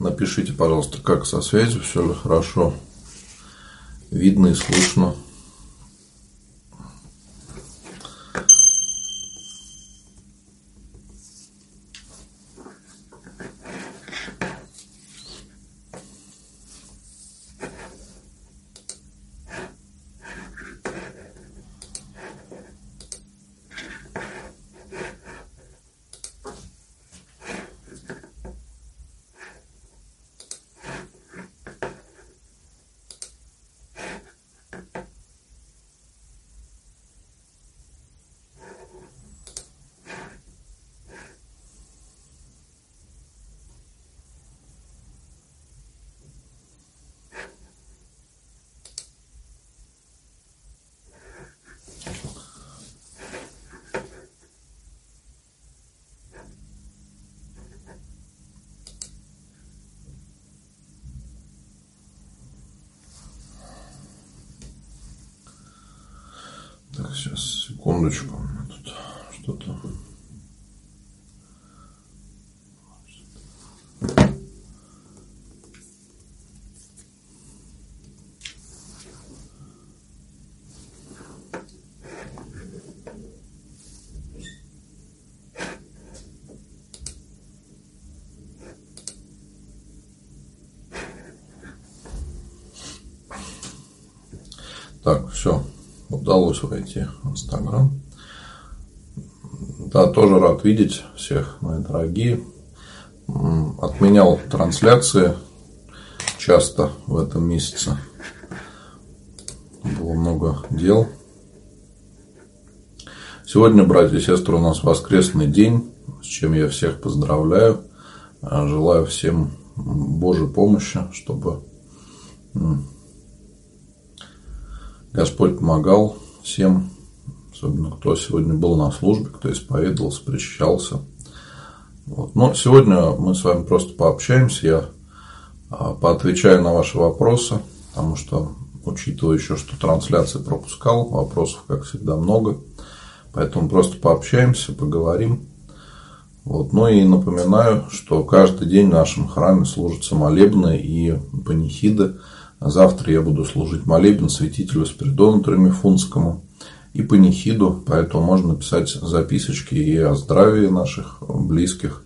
Напишите, пожалуйста, как со связью, все ли хорошо, видно и слышно. Так, сейчас, секундочку. Тут что-то... Так, все удалось войти в Инстаграм. Да, тоже рад видеть всех, мои дорогие. Отменял трансляции часто в этом месяце. Было много дел. Сегодня, братья и сестры, у нас воскресный день, с чем я всех поздравляю. Желаю всем Божьей помощи, чтобы Господь помогал всем, особенно кто сегодня был на службе, кто исповедовался, причащался. Вот. Но сегодня мы с вами просто пообщаемся, я а, поотвечаю на ваши вопросы, потому что, учитывая еще, что трансляции пропускал, вопросов, как всегда, много. Поэтому просто пообщаемся, поговорим. Вот. Ну и напоминаю, что каждый день в нашем храме служатся молебны и панихиды – Завтра я буду служить молебен святителю Спиридону Тремифунскому и панихиду, поэтому можно писать записочки и о здравии наших близких,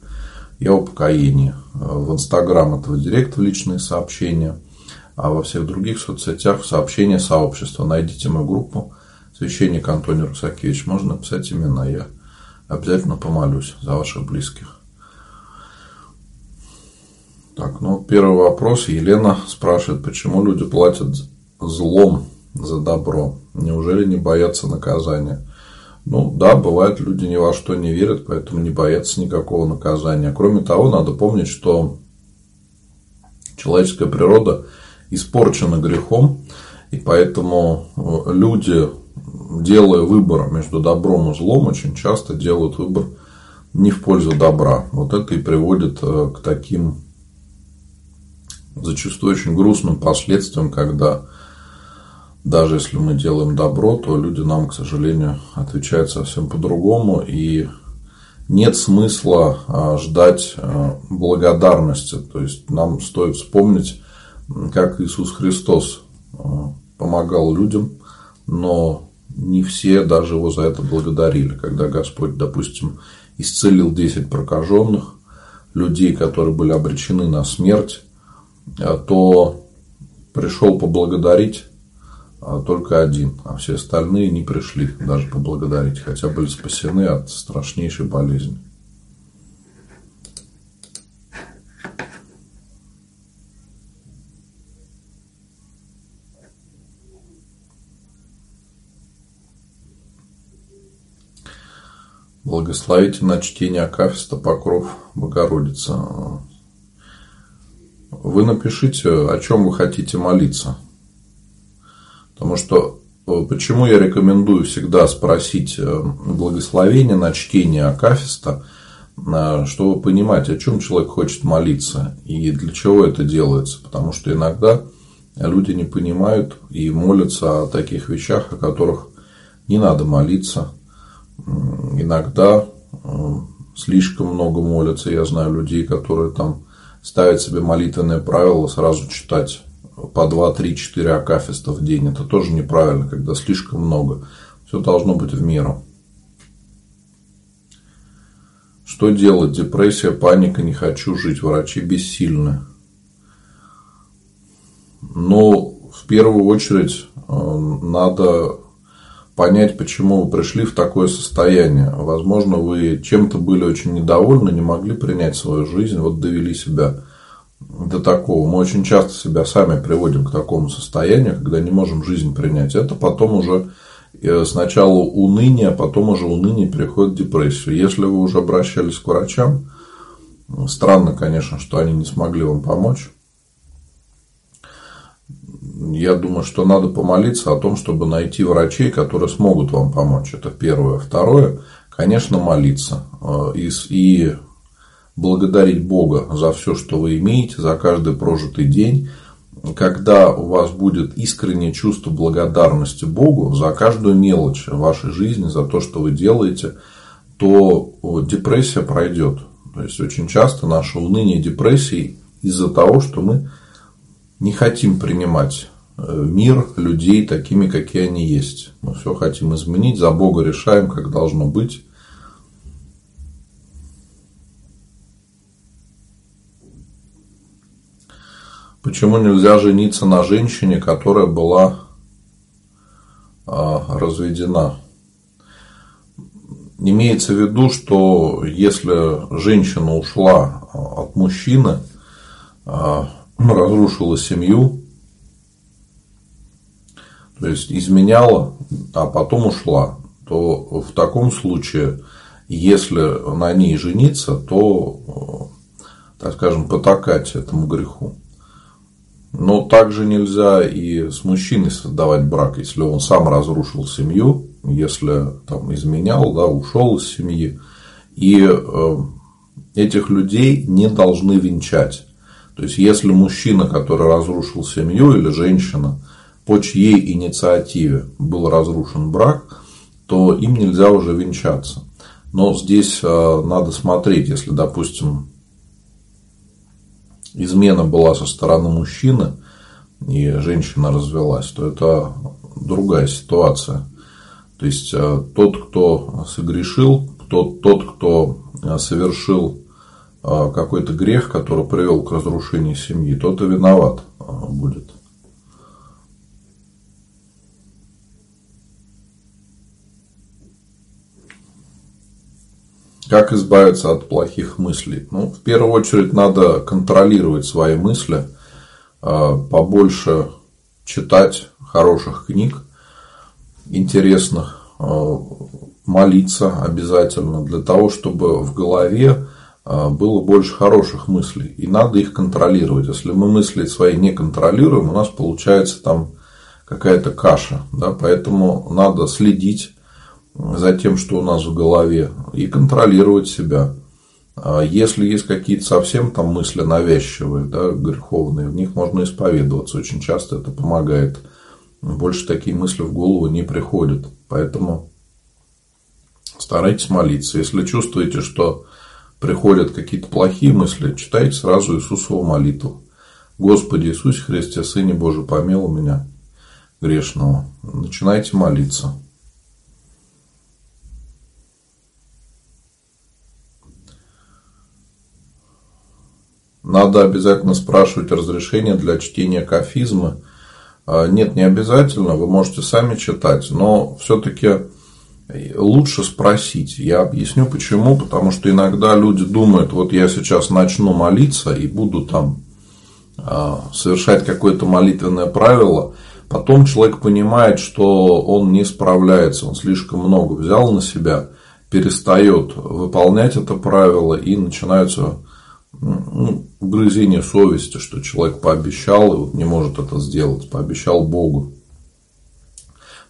и о покоении. В Инстаграм это в директ в личные сообщения, а во всех других соцсетях сообщения сообщества. Найдите мою группу священник Антоний Русакевич, можно написать имена, я обязательно помолюсь за ваших близких. Так, ну, первый вопрос. Елена спрашивает, почему люди платят злом за добро? Неужели не боятся наказания? Ну, да, бывает, люди ни во что не верят, поэтому не боятся никакого наказания. Кроме того, надо помнить, что человеческая природа испорчена грехом, и поэтому э, люди, делая выбор между добром и злом, очень часто делают выбор не в пользу добра. Вот это и приводит э, к таким зачастую очень грустным последствиям, когда даже если мы делаем добро, то люди нам, к сожалению, отвечают совсем по-другому, и нет смысла а, ждать а, благодарности. То есть нам стоит вспомнить, как Иисус Христос а, помогал людям, но не все даже его за это благодарили. Когда Господь, допустим, исцелил 10 прокаженных, людей, которые были обречены на смерть, то пришел поблагодарить а только один, а все остальные не пришли даже поблагодарить, хотя были спасены от страшнейшей болезни. Благословите на чтение Акафиста Покров Богородица вы напишите, о чем вы хотите молиться. Потому что э, почему я рекомендую всегда спросить э, благословение на чтение Акафиста, э, чтобы понимать, о чем человек хочет молиться и для чего это делается. Потому что иногда люди не понимают и молятся о таких вещах, о которых не надо молиться. Иногда слишком много молятся. Я знаю людей, которые там ставить себе молитвенное правило сразу читать по 2, 3, 4 акафиста в день. Это тоже неправильно, когда слишком много. Все должно быть в меру. Что делать? Депрессия, паника, не хочу жить. Врачи бессильны. Но в первую очередь э, надо понять, почему вы пришли в такое состояние. Возможно, вы чем-то были очень недовольны, не могли принять свою жизнь, вот довели себя до такого. Мы очень часто себя сами приводим к такому состоянию, когда не можем жизнь принять. Это потом уже Э, сначала уныние, а потом уже уныние переходит в депрессию. Если вы уже обращались к врачам, странно, конечно, что они не смогли вам помочь. Я думаю, что надо помолиться о том, чтобы найти врачей, которые смогут вам помочь. Это первое. Второе, конечно, молиться. Э, и, благодарить Бога за все, что вы имеете, за каждый прожитый день когда у вас будет искреннее чувство благодарности Богу за каждую мелочь в вашей жизни, за то, что вы делаете, то депрессия пройдет. То есть очень часто наше уныние депрессии из-за того, что мы не хотим принимать э, мир людей такими, какие они есть. Мы все хотим изменить, за Бога решаем, как должно быть. Почему нельзя жениться на женщине, которая была а, разведена? Имеется в виду, что если женщина ушла а, от мужчины, а, разрушила семью, то есть изменяла, а потом ушла, то в таком случае, если на ней жениться, то, так скажем, потакать этому греху. Но также нельзя и с мужчиной создавать брак, если он сам разрушил семью, если там изменял, да, ушел из семьи. И э, этих людей не должны венчать. То есть, если мужчина, который разрушил семью, или женщина, по чьей инициативе был разрушен брак, то им нельзя уже венчаться. Но здесь э, надо смотреть, если, допустим, измена была со стороны мужчины, и женщина развелась, то это другая ситуация. То есть э, тот, кто согрешил, тот, тот кто э, совершил какой-то грех, который привел к разрушению семьи, тот и виноват будет. Как избавиться от плохих мыслей? Ну, в первую очередь надо контролировать свои мысли, а, побольше читать хороших книг, интересных, молиться обязательно для того, чтобы в голове было больше хороших мыслей. И надо их контролировать. Если мы мысли свои не контролируем, у нас получается там какая-то каша. Да? Поэтому надо следить за тем, что у нас в голове, и контролировать себя. А если есть какие-то совсем там мысли навязчивые, да, греховные, в них можно исповедоваться. Очень часто это помогает. Больше такие мысли в голову не приходят. Поэтому старайтесь молиться. Если чувствуете, что приходят какие-то плохие мысли, читайте сразу Иисусову молитву. Господи Иисусе Христе, Сыне Божий, помилуй меня грешного. Начинайте молиться. Надо обязательно спрашивать разрешение для чтения кафизма. А, нет, не обязательно, вы можете сами читать, но все-таки лучше спросить. Я объясню почему. Потому что иногда люди думают, вот я сейчас начну молиться и буду там а, совершать какое-то молитвенное правило. Потом человек понимает, что он не справляется, он слишком много взял на себя, перестает выполнять это правило и начинаются ну, угрызение совести, что человек пообещал и вот не может это сделать, пообещал Богу.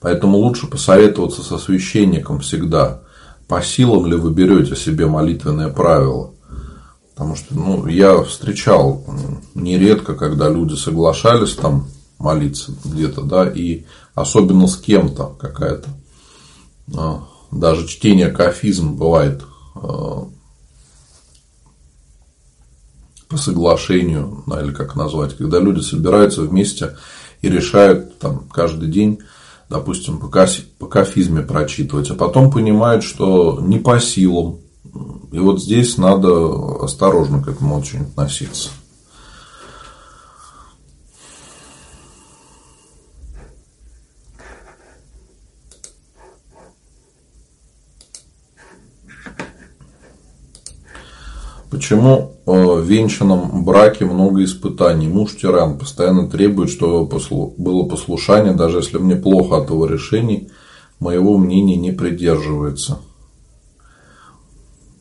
Поэтому лучше посоветоваться со священником всегда, по силам ли вы берете себе молитвенное правило. Потому что ну, я встречал нередко, когда люди соглашались там молиться где-то, да, и особенно с кем-то какая-то, а, даже чтение кафизм бывает а, по соглашению, или как назвать, когда люди собираются вместе и решают там каждый день, допустим, по, по кафизме прочитывать, а потом понимают, что не по силам. И вот здесь надо осторожно к этому очень относиться. Почему э, в венчанном браке много испытаний? Муж тиран, постоянно требует, чтобы было послушание, даже если мне плохо от его решений, моего мнения не придерживается.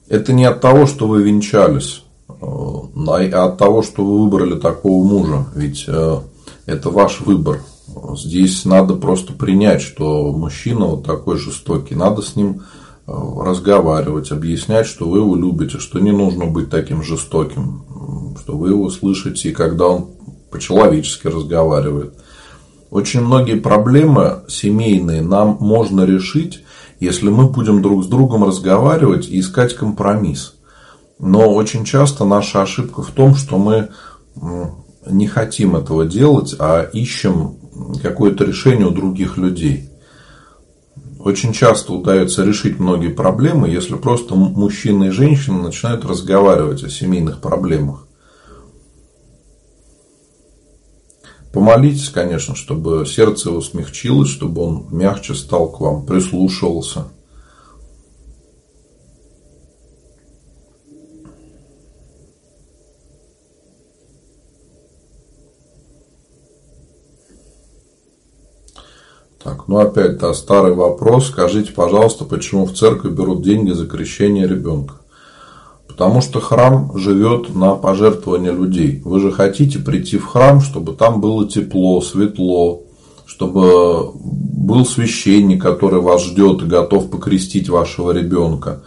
Это не от того, что вы венчались, э, а от того, что вы выбрали такого мужа. Ведь э, это ваш выбор. Здесь надо просто принять, что мужчина вот такой жестокий. Надо с ним разговаривать, объяснять, что вы его любите, что не нужно быть таким жестоким, что вы его слышите, и когда он по-человечески разговаривает. Очень многие проблемы семейные нам можно решить, если мы будем друг с другом разговаривать и искать компромисс. Но очень часто наша ошибка в том, что мы не хотим этого делать, а ищем какое-то решение у других людей. Очень часто удается решить многие проблемы, если просто мужчина и женщина начинают разговаривать о семейных проблемах. Помолитесь, конечно, чтобы сердце его смягчилось, чтобы он мягче стал к вам, прислушивался – Так, ну опять, да, старый вопрос. Скажите, пожалуйста, почему в церкви берут деньги за крещение ребенка? Потому что храм живет на пожертвования людей. Вы же хотите прийти в храм, чтобы там было тепло, светло, чтобы был священник, который вас ждет и готов покрестить вашего ребенка.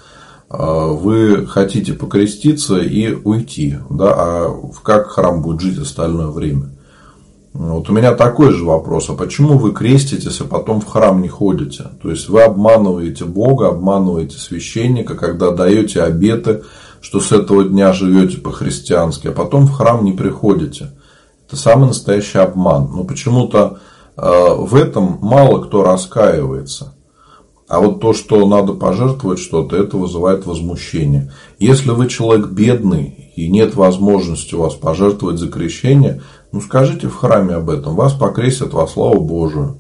А вы хотите покреститься и уйти, да, а как храм будет жить остальное время? Вот у меня такой же вопрос. А почему вы креститесь, а потом в храм не ходите? То есть вы обманываете Бога, обманываете священника, когда даете обеты, что с этого дня живете по-христиански, а потом в храм не приходите. Это самый настоящий обман. Но почему-то э, в этом мало кто раскаивается. А вот то, что надо пожертвовать что-то, это вызывает возмущение. Если вы человек бедный и нет возможности у вас пожертвовать за крещение – ну, скажите в храме об этом, вас покрестят во славу Божию.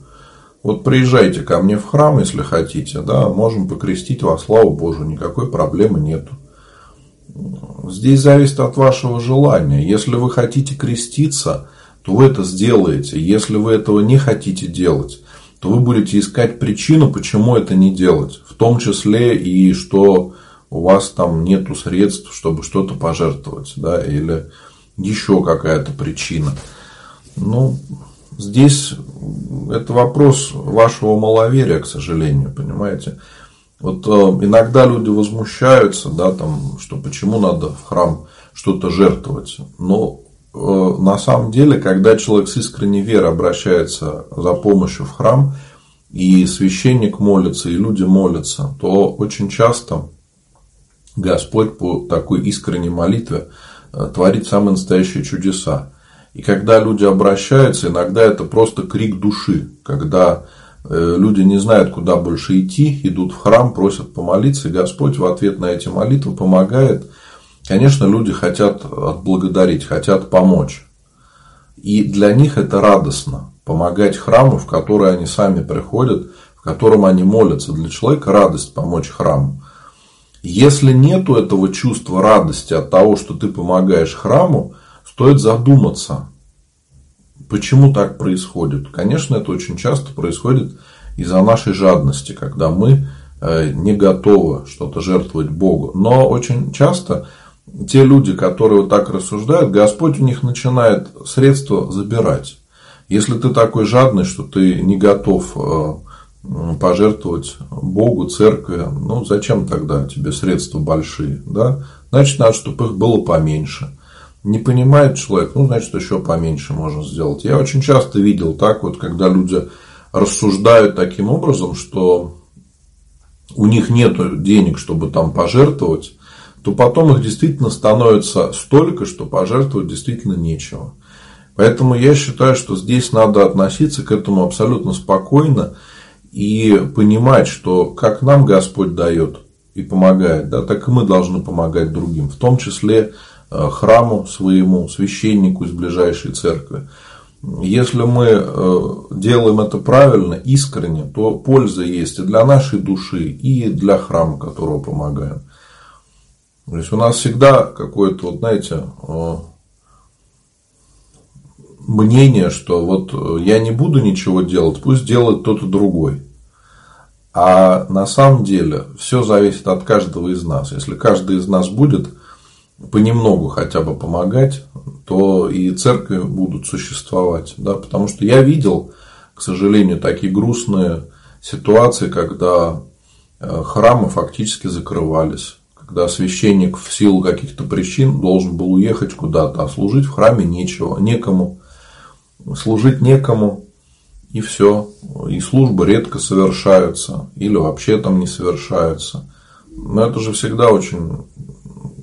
Вот приезжайте ко мне в храм, если хотите, да, можем покрестить во славу Божию, никакой проблемы нету. Здесь зависит от вашего желания. Если вы хотите креститься, то вы это сделаете. Если вы этого не хотите делать, то вы будете искать причину, почему это не делать. В том числе и что у вас там нету средств, чтобы что-то пожертвовать, да, или еще какая-то причина. Ну, здесь это вопрос вашего маловерия, к сожалению, понимаете. Вот э, иногда люди возмущаются, да, там, что почему надо в храм что-то жертвовать. Но э, на самом деле, когда человек с искренней верой обращается за помощью в храм, и священник молится, и люди молятся, то очень часто Господь по такой искренней молитве творит самые настоящие чудеса. И когда люди обращаются, иногда это просто крик души, когда э, люди не знают, куда больше идти, идут в храм, просят помолиться, и Господь в ответ на эти молитвы помогает. Конечно, люди хотят отблагодарить, хотят помочь. И для них это радостно помогать храму, в который они сами приходят, в котором они молятся. Для человека радость помочь храму. Если нету этого чувства радости от того, что ты помогаешь храму, стоит задуматься, почему так происходит. Конечно, это очень часто происходит из-за нашей жадности, когда мы э, не готовы что-то жертвовать Богу. Но очень часто те люди, которые вот так рассуждают, Господь у них начинает средства забирать. Если ты такой жадный, что ты не готов э, пожертвовать Богу, церкви, ну зачем тогда тебе средства большие, да? Значит, надо, чтобы их было поменьше. Не понимает человек, ну, значит, еще поменьше можно сделать. Я очень часто видел так вот, когда люди рассуждают таким образом, что у них нет денег, чтобы там пожертвовать, то потом их действительно становится столько, что пожертвовать действительно нечего. Поэтому я считаю, что здесь надо относиться к этому абсолютно спокойно и понимать, что как нам Господь дает и помогает, да, так и мы должны помогать другим, в том числе э, храму своему, священнику из ближайшей церкви. Если мы э, делаем это правильно, искренне, то польза есть и для нашей души, и для храма, которого помогаем. То есть у нас всегда какое-то, вот знаете, э, мнение, что вот я не буду ничего делать, пусть делает кто-то другой. А на самом деле все зависит от каждого из нас. Если каждый из нас будет понемногу хотя бы помогать, то и церкви будут существовать. Да? Потому что я видел, к сожалению, такие грустные ситуации, когда э, храмы фактически закрывались. Когда священник в силу каких-то причин должен был уехать куда-то, а служить в храме нечего, некому служить некому, и все. И службы редко совершаются, или вообще там не совершаются. Но это же всегда очень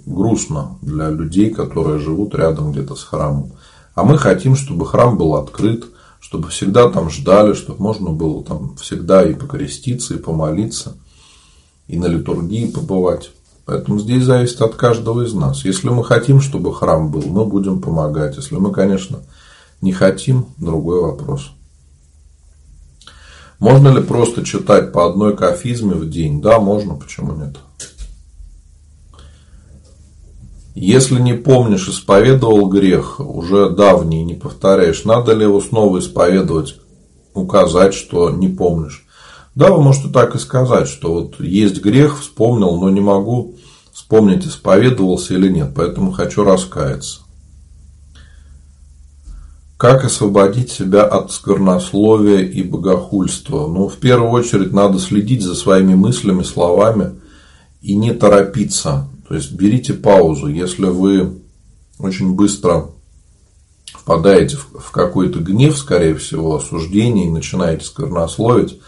грустно для людей, которые живут рядом где-то с храмом. А мы хотим, чтобы храм был открыт, чтобы всегда там ждали, чтобы можно было там всегда и покреститься, и помолиться, и на литургии побывать. Поэтому здесь зависит от каждого из нас. Если мы хотим, чтобы храм был, мы будем помогать. Если мы, конечно, не хотим, другой вопрос. Можно ли просто читать по одной кафизме в день? Да, можно, почему нет? Если не помнишь, исповедовал грех, уже давний, не повторяешь, надо ли его снова исповедовать, указать, что не помнишь? Да, вы можете так и сказать, что вот есть грех, вспомнил, но не могу вспомнить, исповедовался или нет, поэтому хочу раскаяться. Как освободить себя от сквернословия и богохульства? Ну, в первую очередь, надо следить за своими мыслями, словами и не торопиться. То есть, берите паузу. Если вы очень быстро впадаете в какой-то гнев, скорее всего, осуждение и начинаете сквернословить,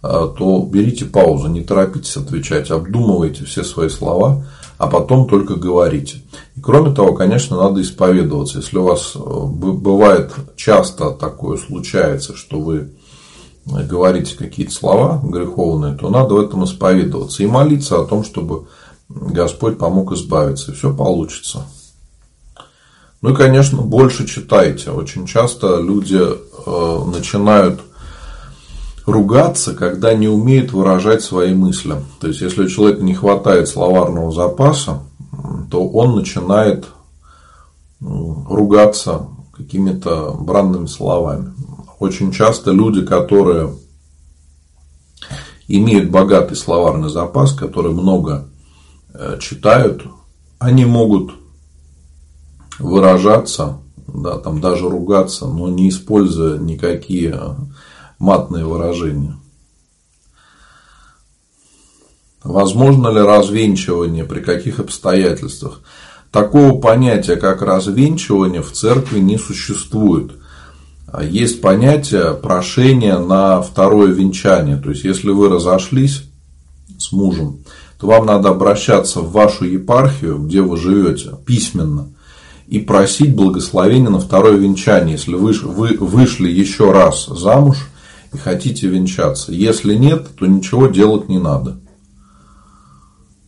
а, то берите паузу, не торопитесь отвечать, обдумывайте все свои слова – а потом только говорите. И кроме того, конечно, надо исповедоваться. Если у вас э, бывает часто такое случается, что вы говорите какие-то слова греховные, то надо в этом исповедоваться и молиться о том, чтобы Господь помог избавиться, и все получится. Ну и, конечно, больше читайте. Очень часто люди э, начинают ругаться, когда не умеет выражать свои мысли. То есть, если у человека не хватает словарного запаса, то он начинает ругаться какими-то бранными словами. Очень часто люди, которые имеют богатый словарный запас, которые много э, читают, они могут выражаться, да, там даже ругаться, но не используя никакие матные выражения. Возможно ли развенчивание, при каких обстоятельствах? Такого понятия, как развенчивание, в церкви не существует. Есть понятие прошения на второе венчание. То есть, если вы разошлись с мужем, то вам надо обращаться в вашу епархию, где вы живете, письменно, и просить благословения на второе венчание. Если вы вышли еще раз замуж – и хотите венчаться. Если нет, то ничего делать не надо.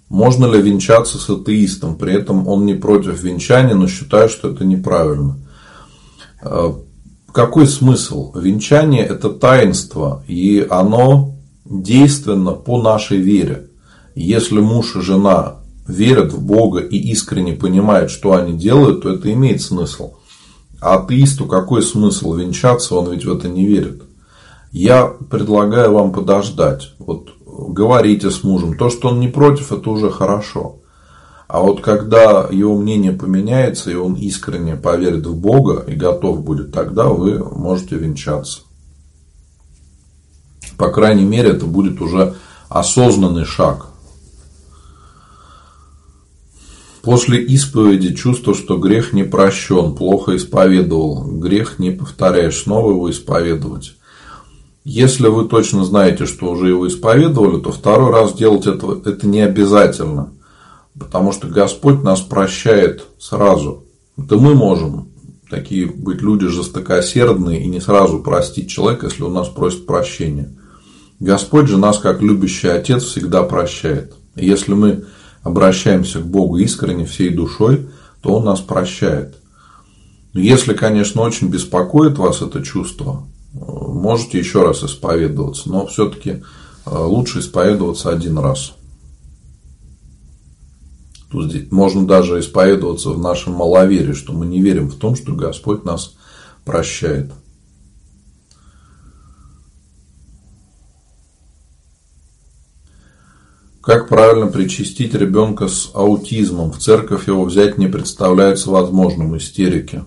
Можно ли венчаться с атеистом? При этом он не против венчания, но считает, что это неправильно. Э, какой смысл? Венчание – это таинство, и оно действенно по нашей вере. Если муж и жена верят в Бога и искренне понимают, что они делают, то это имеет смысл. А атеисту какой смысл венчаться, он ведь в это не верит. Я предлагаю вам подождать. Вот говорите с мужем. То, что он не против, это уже хорошо. А вот когда его мнение поменяется, и он искренне поверит в Бога и готов будет, тогда вы можете венчаться. По крайней мере, это будет уже осознанный шаг. После исповеди чувство, что грех не прощен, плохо исповедовал. Грех не повторяешь, снова его исповедовать. Если вы точно знаете, что уже его исповедовали, то второй раз делать это, это не обязательно. Потому что Господь нас прощает сразу. Это мы можем такие быть люди жестокосердные и не сразу простить человека, если он нас просит прощения. Господь же нас, как любящий Отец, всегда прощает. И если мы обращаемся к Богу искренне, всей душой, то Он нас прощает. Если, конечно, очень беспокоит вас это чувство, можете еще раз исповедоваться, но все-таки э, лучше исповедоваться один раз. Тут можно даже исповедоваться в нашем маловерии, что мы не верим в том, что Господь нас прощает. Как правильно причастить ребенка с аутизмом? В церковь его взять не представляется возможным, истерики.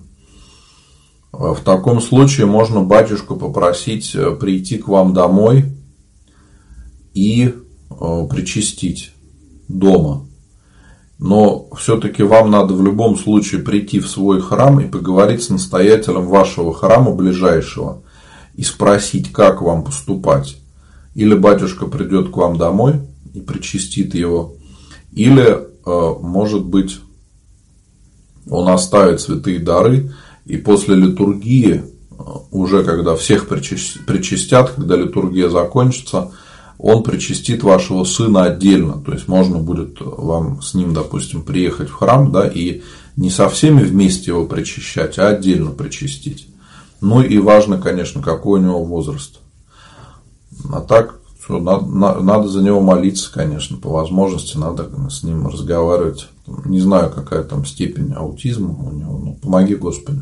В таком случае можно батюшку попросить э, прийти к вам домой и э, причастить дома. Но все-таки вам надо в любом случае прийти в свой храм и поговорить с настоятелем вашего храма ближайшего и спросить, как вам поступать. Или батюшка придет к вам домой и причастит его, или, э, может быть, он оставит святые дары и после литургии, э, уже когда всех причастят, когда литургия закончится, он причастит вашего сына отдельно. То есть можно будет вам с ним, допустим, приехать в храм, да, и не со всеми вместе его причащать, а отдельно причастить. Ну и важно, конечно, какой у него возраст. А так, что надо, надо за него молиться, конечно, по возможности, надо с ним разговаривать. Не знаю, какая там степень аутизма у него, но помоги Господи.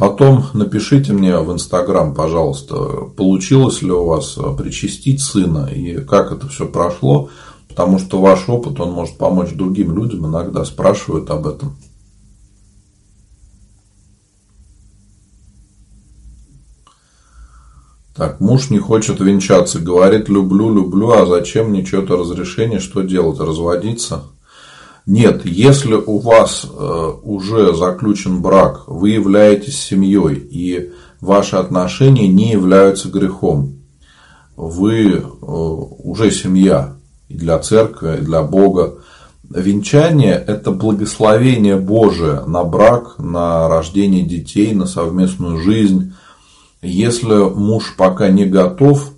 Потом напишите мне в Инстаграм, пожалуйста, получилось ли у вас причастить сына и как это все прошло, потому что ваш опыт, он может помочь другим людям, иногда спрашивают об этом. Так, муж не хочет венчаться, говорит люблю, люблю, а зачем мне что-то разрешение, что делать, разводиться? Нет, если у вас э, уже заключен брак, вы являетесь семьей, и ваши отношения не являются грехом. Вы э, уже семья и для церкви, и для Бога. Венчание – это благословение Божие на брак, на рождение детей, на совместную жизнь. Если муж пока не готов,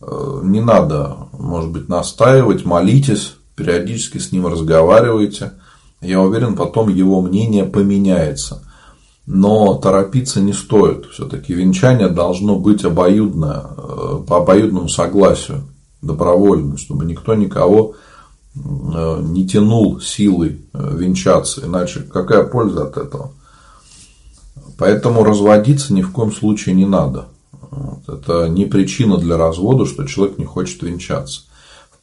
э, не надо, может быть, настаивать, молитесь, периодически с ним разговариваете, я уверен, потом его мнение поменяется. Но торопиться не стоит. Все-таки венчание должно быть обоюдное, э, по обоюдному согласию, добровольно, чтобы никто никого э, не тянул силой э, венчаться. Иначе какая польза от этого? Поэтому разводиться ни в коем случае не надо. Это не причина для развода, что человек не хочет венчаться.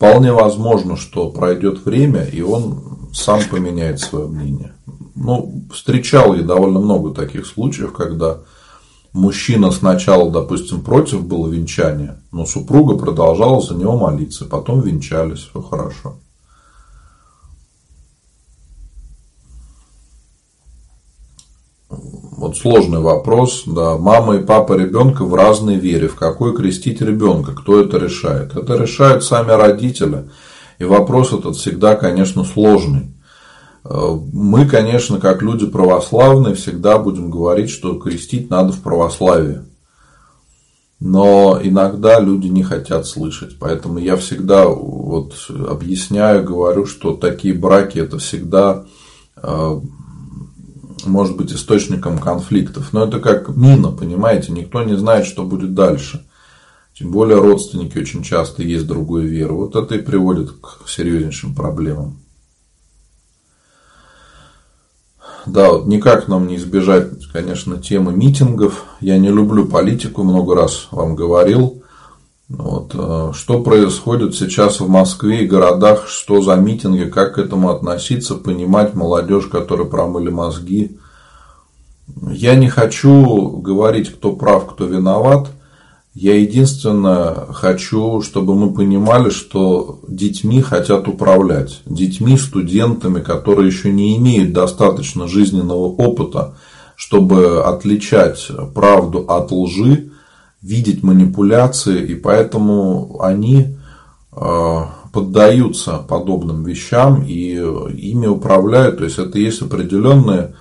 Вполне возможно, что пройдет время, и он сам поменяет свое мнение. Ну, встречал я довольно много таких случаев, когда мужчина сначала, допустим, против было венчания, но супруга продолжала за него молиться, потом венчались, все хорошо. Вот сложный вопрос, да, мама и папа ребенка в разной вере, в какой крестить ребенка, кто это решает? Это решают сами родители, и вопрос этот всегда, конечно, сложный. Э, мы, конечно, как люди православные, всегда будем говорить, что крестить надо в православии. Но иногда люди не хотят слышать. Поэтому я всегда вот объясняю, говорю, что такие браки это всегда э, может быть источником конфликтов. Но это как мина, понимаете, никто не знает, что будет дальше. Тем более родственники очень часто есть другой веры. Вот это и приводит к серьезнейшим проблемам. Да, вот никак нам не избежать, конечно, темы митингов. Я не люблю политику, много раз вам говорил. Вот. Э, что происходит сейчас в Москве и городах, что за митинги, как к этому относиться, понимать молодежь, которая промыли мозги. Я не хочу говорить, кто прав, кто виноват. Я единственное хочу, чтобы мы понимали, что детьми хотят управлять. Детьми, студентами, которые еще не имеют достаточно жизненного опыта, чтобы отличать правду от лжи, видеть манипуляции, и поэтому они э, поддаются подобным вещам и ими управляют. То есть это есть определенные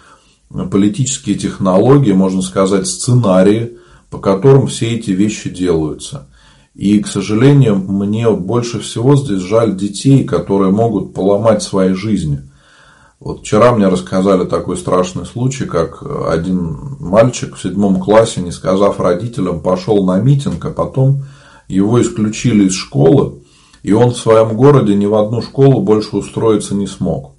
политические технологии, можно сказать, сценарии, по которым все эти вещи делаются. И, к сожалению, мне больше всего здесь жаль детей, которые могут поломать свои жизни. Вот вчера мне рассказали такой страшный случай, как один мальчик в седьмом классе, не сказав родителям, пошел на митинг, а потом его исключили из школы, и он в своем городе ни в одну школу больше устроиться не смог.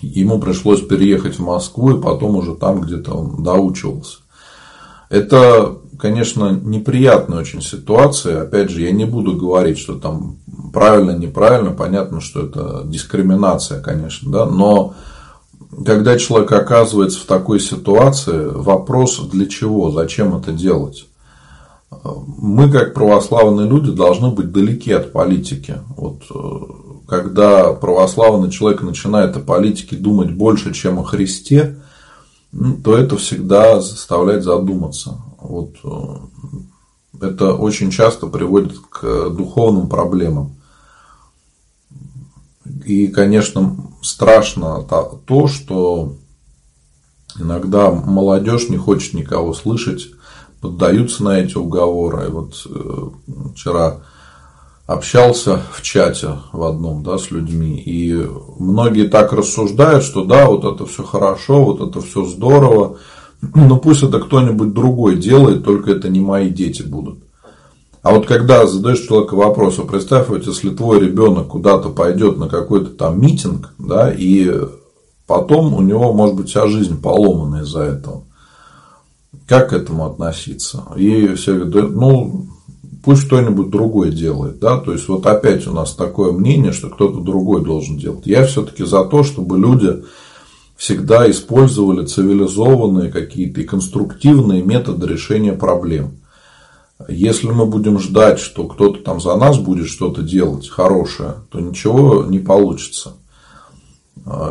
Ему пришлось переехать в Москву, и потом уже там где-то он доучивался. Это, конечно, неприятная очень ситуация. Опять же, я не буду говорить, что там правильно, неправильно. Понятно, что это дискриминация, конечно, да. Но когда человек оказывается в такой ситуации, вопрос для чего, зачем это делать? Мы, как православные люди, должны быть далеки от политики. Вот, э, когда православный человек начинает о политике думать больше, чем о Христе, то это всегда заставляет задуматься. Вот э, это очень часто приводит к духовным проблемам. И, конечно, страшно то, что иногда молодежь не хочет никого слышать, поддаются на эти уговоры. И вот э, вчера общался в чате в одном да, с людьми, и многие так рассуждают, что да, вот это все хорошо, вот это все здорово, но пусть это кто-нибудь другой делает, только это не мои дети будут. А вот когда задаешь человеку вопрос, а представь, вот если твой ребенок куда-то пойдет на какой-то там митинг, да, и потом у него может быть вся жизнь поломана из-за этого. Как к этому относиться? И все говорят, ну, пусть кто-нибудь другой делает. Да? То есть, вот опять у нас такое мнение, что кто-то другой должен делать. Я все-таки за то, чтобы люди всегда использовали цивилизованные какие-то и конструктивные методы решения проблем. Если мы будем ждать, что кто-то там за нас будет что-то делать хорошее, то ничего не получится.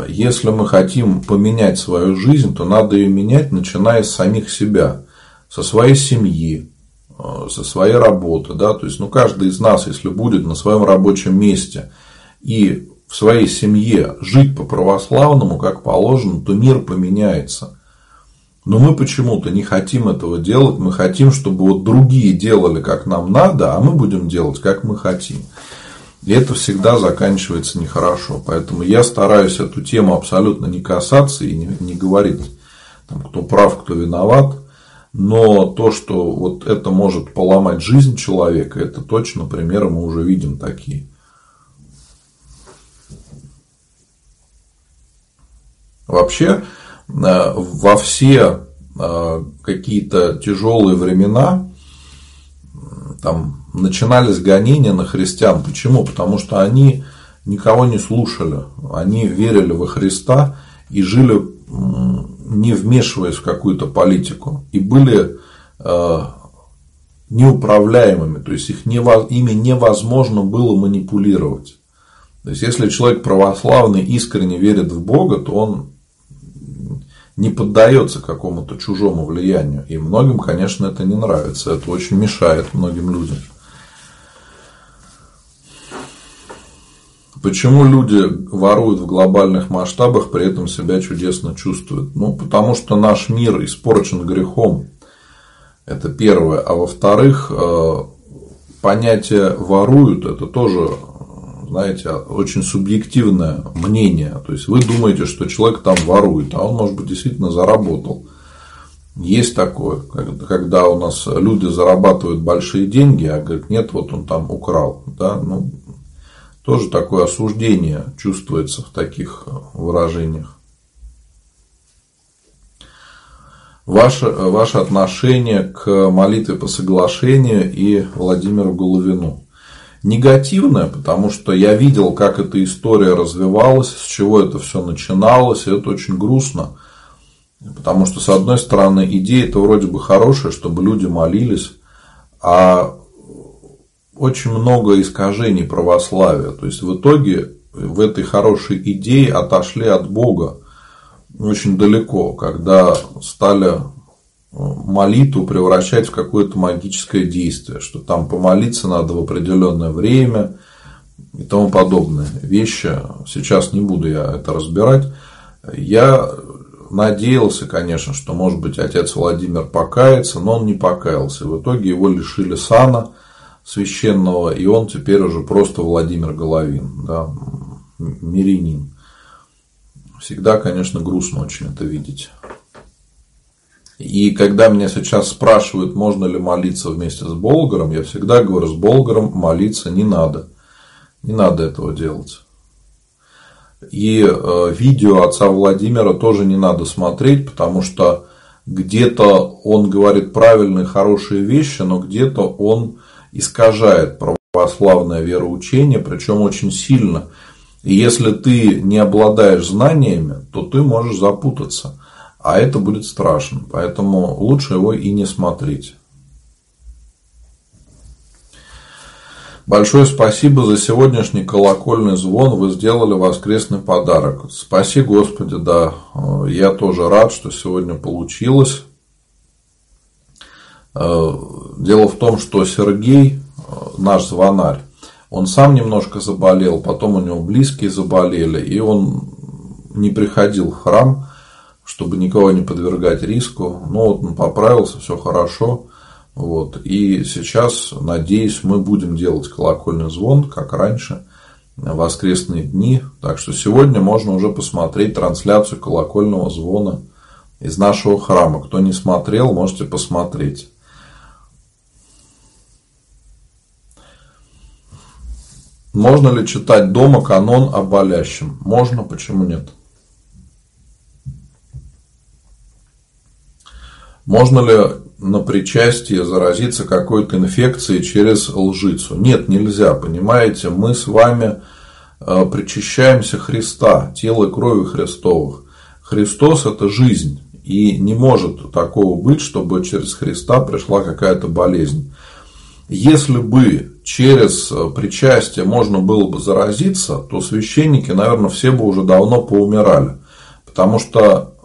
Если мы хотим поменять свою жизнь, то надо ее менять, начиная с самих себя, со своей семьи, со своей работы, да, то есть, ну, каждый из нас, если будет на своем рабочем месте и в своей семье жить по-православному, как положено, то мир поменяется. Но мы почему-то не хотим этого делать, мы хотим, чтобы вот другие делали, как нам надо, а мы будем делать, как мы хотим. И это всегда заканчивается нехорошо. Поэтому я стараюсь эту тему абсолютно не касаться и не говорить, там, кто прав, кто виноват. Но то, что вот это может поломать жизнь человека, это точно примеры мы уже видим такие. Вообще, э, во все э, какие-то тяжелые времена там начинались гонения на христиан. Почему? Потому что они никого не слушали. Они верили во Христа и жили не вмешиваясь в какую-то политику, и были э, неуправляемыми, то есть их не, ими невозможно было манипулировать. То есть, если человек православный искренне верит в Бога, то он не поддается какому-то чужому влиянию. И многим, конечно, это не нравится. Это очень мешает многим людям. Почему люди воруют в глобальных масштабах, при этом себя чудесно чувствуют? Ну, потому что наш мир испорчен грехом. Это первое. А во-вторых, э, понятие воруют это тоже, знаете, очень субъективное мнение. То есть вы думаете, что человек там ворует, а он, может быть, действительно заработал. Есть такое, когда у нас люди зарабатывают большие деньги, а говорят, нет, вот он там украл. Да? Ну, тоже такое осуждение чувствуется в таких э, выражениях. Ваше, ваше отношение к молитве по соглашению и Владимиру Головину. Негативное, потому что я видел, как эта история развивалась, с чего это все начиналось, и это очень грустно. Потому что, с одной стороны, идея это вроде бы хорошая, чтобы люди молились, а очень много искажений православия. То есть в итоге в этой хорошей идее отошли от Бога очень далеко, когда стали э, молитву превращать в какое-то магическое действие, что там помолиться надо в определенное время, и тому подобные вещи. Сейчас не буду я это разбирать. Я надеялся, конечно, что, может быть, отец Владимир покается, но он не покаялся. В итоге его лишили сана священного, и он теперь уже просто Владимир Головин, да, мирянин. Всегда, конечно, грустно очень это видеть. И когда меня сейчас спрашивают, можно ли молиться вместе с Болгаром, я всегда говорю, с Болгаром молиться не надо. Не надо этого делать. И э, видео отца Владимира тоже не надо смотреть, потому что где-то он говорит правильные, хорошие вещи, но где-то он искажает православное вероучение, причем очень сильно. И если ты не обладаешь знаниями, то ты можешь запутаться. А это будет страшно. Поэтому лучше его и не смотреть. Большое спасибо за сегодняшний колокольный звон. Вы сделали воскресный подарок. Спаси Господи, да. Я тоже рад, что сегодня получилось. Дело в том, что Сергей, наш звонарь, он сам немножко заболел, потом у него близкие заболели, и он не приходил в храм, чтобы никого не подвергать риску. Ну вот он поправился, все хорошо. Вот. И сейчас, надеюсь, мы будем делать колокольный звон, как раньше, воскресные дни. Так что сегодня можно уже посмотреть трансляцию колокольного звона из нашего храма. Кто не смотрел, можете посмотреть. Можно ли читать дома канон о болящем? Можно, почему нет? Можно ли на причастие заразиться какой-то инфекцией через лжицу? Нет, нельзя, понимаете, мы с вами э, причащаемся Христа, тело и крови Христовых. Христос – это жизнь, и не может такого быть, чтобы через Христа пришла какая-то болезнь. Если бы через э, причастие можно было бы заразиться, то священники, наверное, все бы уже давно поумирали. Потому что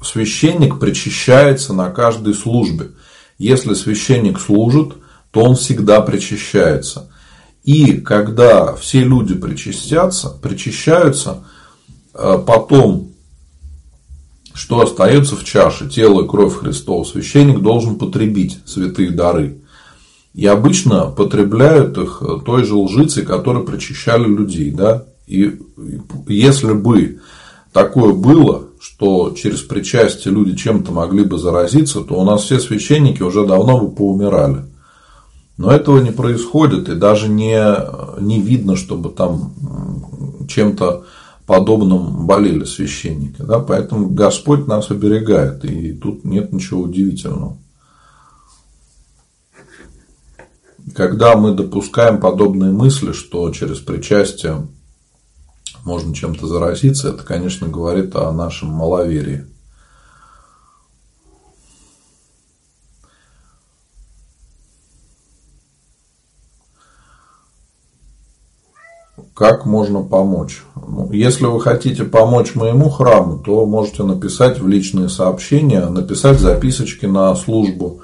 э, священник причащается на каждой службе. Если священник служит, то он всегда причащается. И когда все люди причастятся, причащаются, э, потом, что остается в чаше, тело и кровь Христова, священник должен потребить святые дары. И обычно потребляют их той же лжицей, которой причащали людей. Да? И если бы такое было, что через причастие люди чем-то могли бы заразиться, то у нас все священники уже давно бы поумирали. Но этого не происходит, и даже не, не видно, чтобы там чем-то подобным болели священники. Да? Поэтому Господь нас оберегает, и тут нет ничего удивительного. Когда мы допускаем подобные мысли, что через причастие можно чем-то заразиться, это, конечно, говорит о нашем маловерии. Как можно помочь? Ну, если вы хотите помочь моему храму, то можете написать в личные сообщения, написать записочки на службу.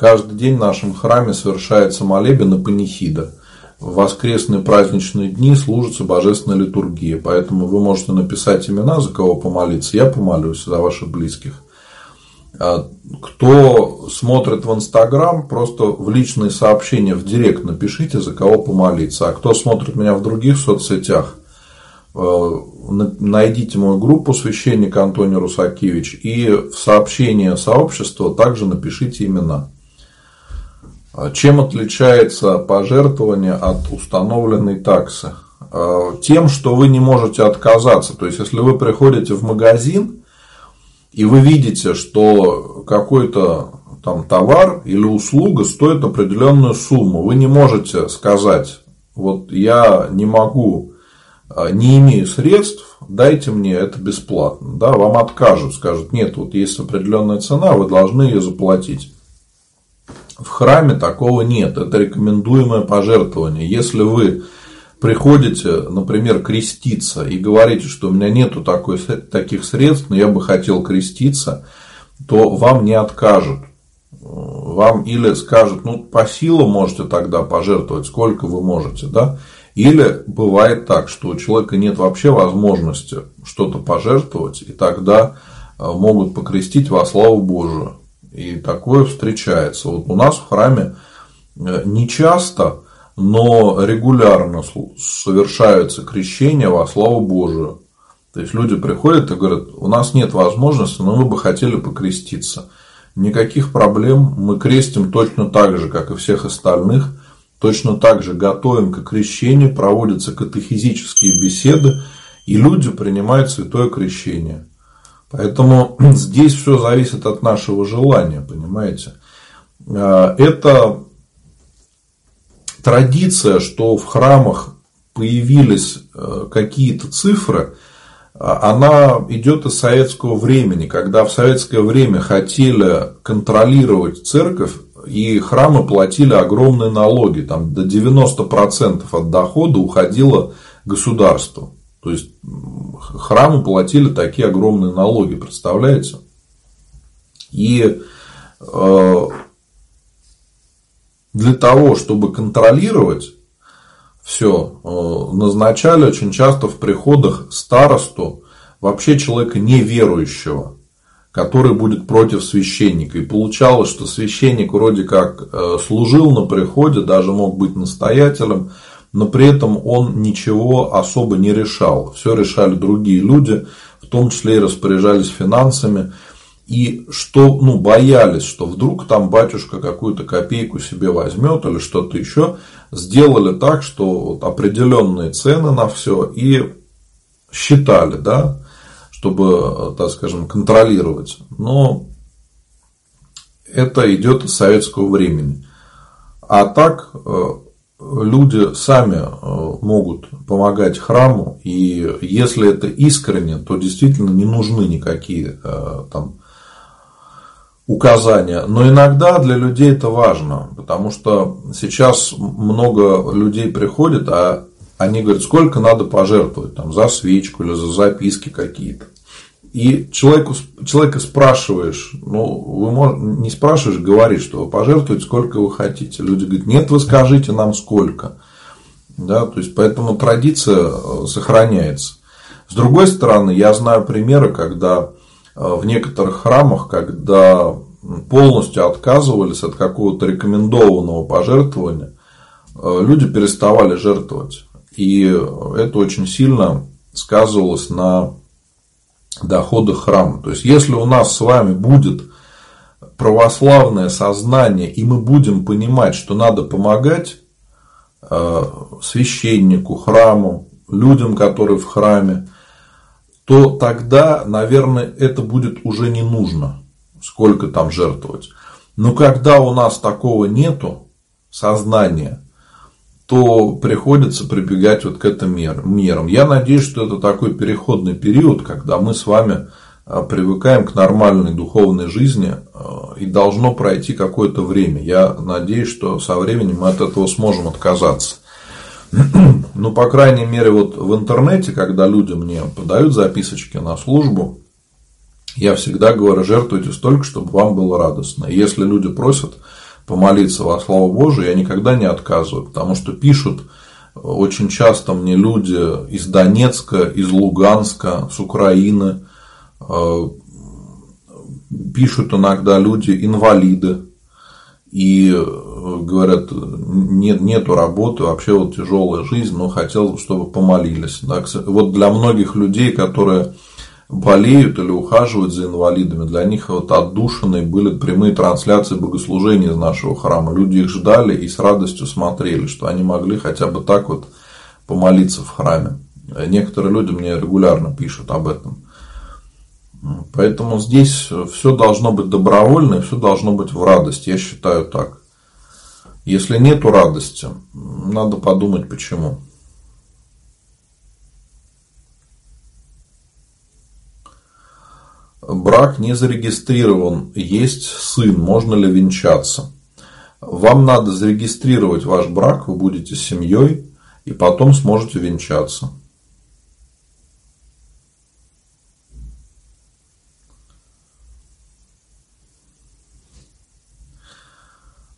Каждый день в нашем храме совершается молебен и панихида в воскресные праздничные дни служится божественная литургия. Поэтому вы можете написать имена, за кого помолиться. Я помолюсь за ваших близких. А кто смотрит в Инстаграм, просто в личные сообщения в директ напишите, за кого помолиться. А кто смотрит меня в других соцсетях, э, найдите мою группу священник Антоний Русакевич и в сообщение сообщества также напишите имена. А чем отличается пожертвование от установленной таксы? А, тем, что вы не можете отказаться. То есть, если вы приходите в магазин и вы видите, что какой-то там товар или услуга стоит определенную сумму, вы не можете сказать, вот я не могу, а, не имею средств, дайте мне это бесплатно. Да, вам откажут, скажут, нет, вот есть определенная цена, вы должны ее заплатить. В храме такого нет. Это рекомендуемое пожертвование. Если вы приходите, например, креститься и говорите, что у меня нету такой, таких средств, но я бы хотел креститься, то вам не откажут. Вам или скажут, ну, по силам можете тогда пожертвовать, сколько вы можете, да, Или бывает так, что у человека нет вообще возможности что-то пожертвовать, и тогда э, могут покрестить во славу Божию. И такое встречается. Вот у нас в храме э, не часто, но регулярно совершаются крещения во славу Божию. То есть люди приходят и говорят, у нас нет возможности, но мы бы хотели покреститься. Никаких проблем, мы крестим точно так же, как и всех остальных, точно так же готовим к крещению, проводятся катехизические беседы, и люди принимают святое крещение. Поэтому здесь все зависит от нашего желания, понимаете. А, это традиция, что в храмах появились э, какие-то цифры – а она идет из советского времени, когда в советское время хотели контролировать церковь, и храмы платили огромные налоги, там до 90% от дохода уходило государству. То есть храмы платили такие огромные налоги, представляете? И э, для того, чтобы контролировать все, э, назначали очень часто в приходах старосту, вообще человека неверующего, который будет против священника. И получалось, что священник вроде как э, служил на приходе, даже мог быть настоятелем, но при этом он ничего особо не решал. Все решали другие люди, в том числе и распоряжались финансами и что, ну, боялись, что вдруг там батюшка какую-то копейку себе возьмет или что-то еще, сделали так, что вот определенные цены на все и считали, да, чтобы, так скажем, контролировать. Но это идет из советского времени. А так э, люди сами э, могут помогать храму, и если это искренне, то действительно не нужны никакие э, там указания. Но иногда для людей это важно, потому что сейчас много людей приходит, а они говорят, сколько надо пожертвовать там, за свечку или за записки какие-то. И человеку, человека спрашиваешь, ну, вы не спрашиваешь, говоришь, что вы пожертвуете, сколько вы хотите. Люди говорят, нет, вы скажите нам сколько. Да, то есть, поэтому традиция э, сохраняется. С другой стороны, я знаю примеры, когда Э, в некоторых храмах, когда полностью отказывались от какого-то рекомендованного пожертвования, э, люди переставали жертвовать. И это очень сильно сказывалось на доходах храма. То есть, если у нас с вами будет православное сознание, и мы будем понимать, что надо помогать э, священнику, храму, людям, которые в храме, то тогда, наверное, это будет уже не нужно, сколько там жертвовать. Но когда у нас такого нету, сознания, то приходится прибегать вот к этим мерам. Я надеюсь, что это такой переходный период, когда мы с вами а, привыкаем к нормальной духовной жизни а, и должно пройти какое-то время. Я надеюсь, что со временем мы от этого сможем отказаться. Ну, по крайней мере, вот в интернете, когда люди мне подают записочки на службу, я всегда говорю, жертвуйте столько, чтобы вам было радостно. И если люди просят помолиться во славу Божию, я никогда не отказываю, потому что пишут очень часто мне люди из Донецка, из Луганска, с Украины, э, пишут иногда люди инвалиды, и говорят, нет, нету работы, вообще вот тяжелая жизнь, но хотел, чтобы помолились. Вот для многих людей, которые болеют или ухаживают за инвалидами, для них вот отдушенные были прямые трансляции богослужений из нашего храма. Люди их ждали и с радостью смотрели, что они могли хотя бы так вот помолиться в храме. Некоторые люди мне регулярно пишут об этом. Поэтому здесь все должно быть добровольно и все должно быть в радость. Я считаю так. Если нету радости, надо подумать почему. Брак не зарегистрирован, есть сын, можно ли венчаться? Вам надо зарегистрировать ваш брак, вы будете семьей, и потом сможете венчаться.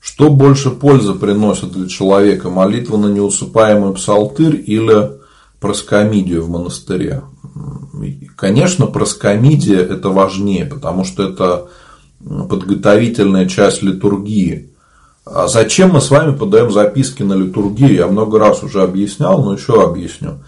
Что больше пользы приносит для человека? Молитва на неусыпаемый псалтырь или проскомидию в монастыре? Конечно, проскомидия это важнее, потому что это подготовительная часть литургии. А зачем мы с вами подаем записки на литургию? Я много раз уже объяснял, но еще объясню.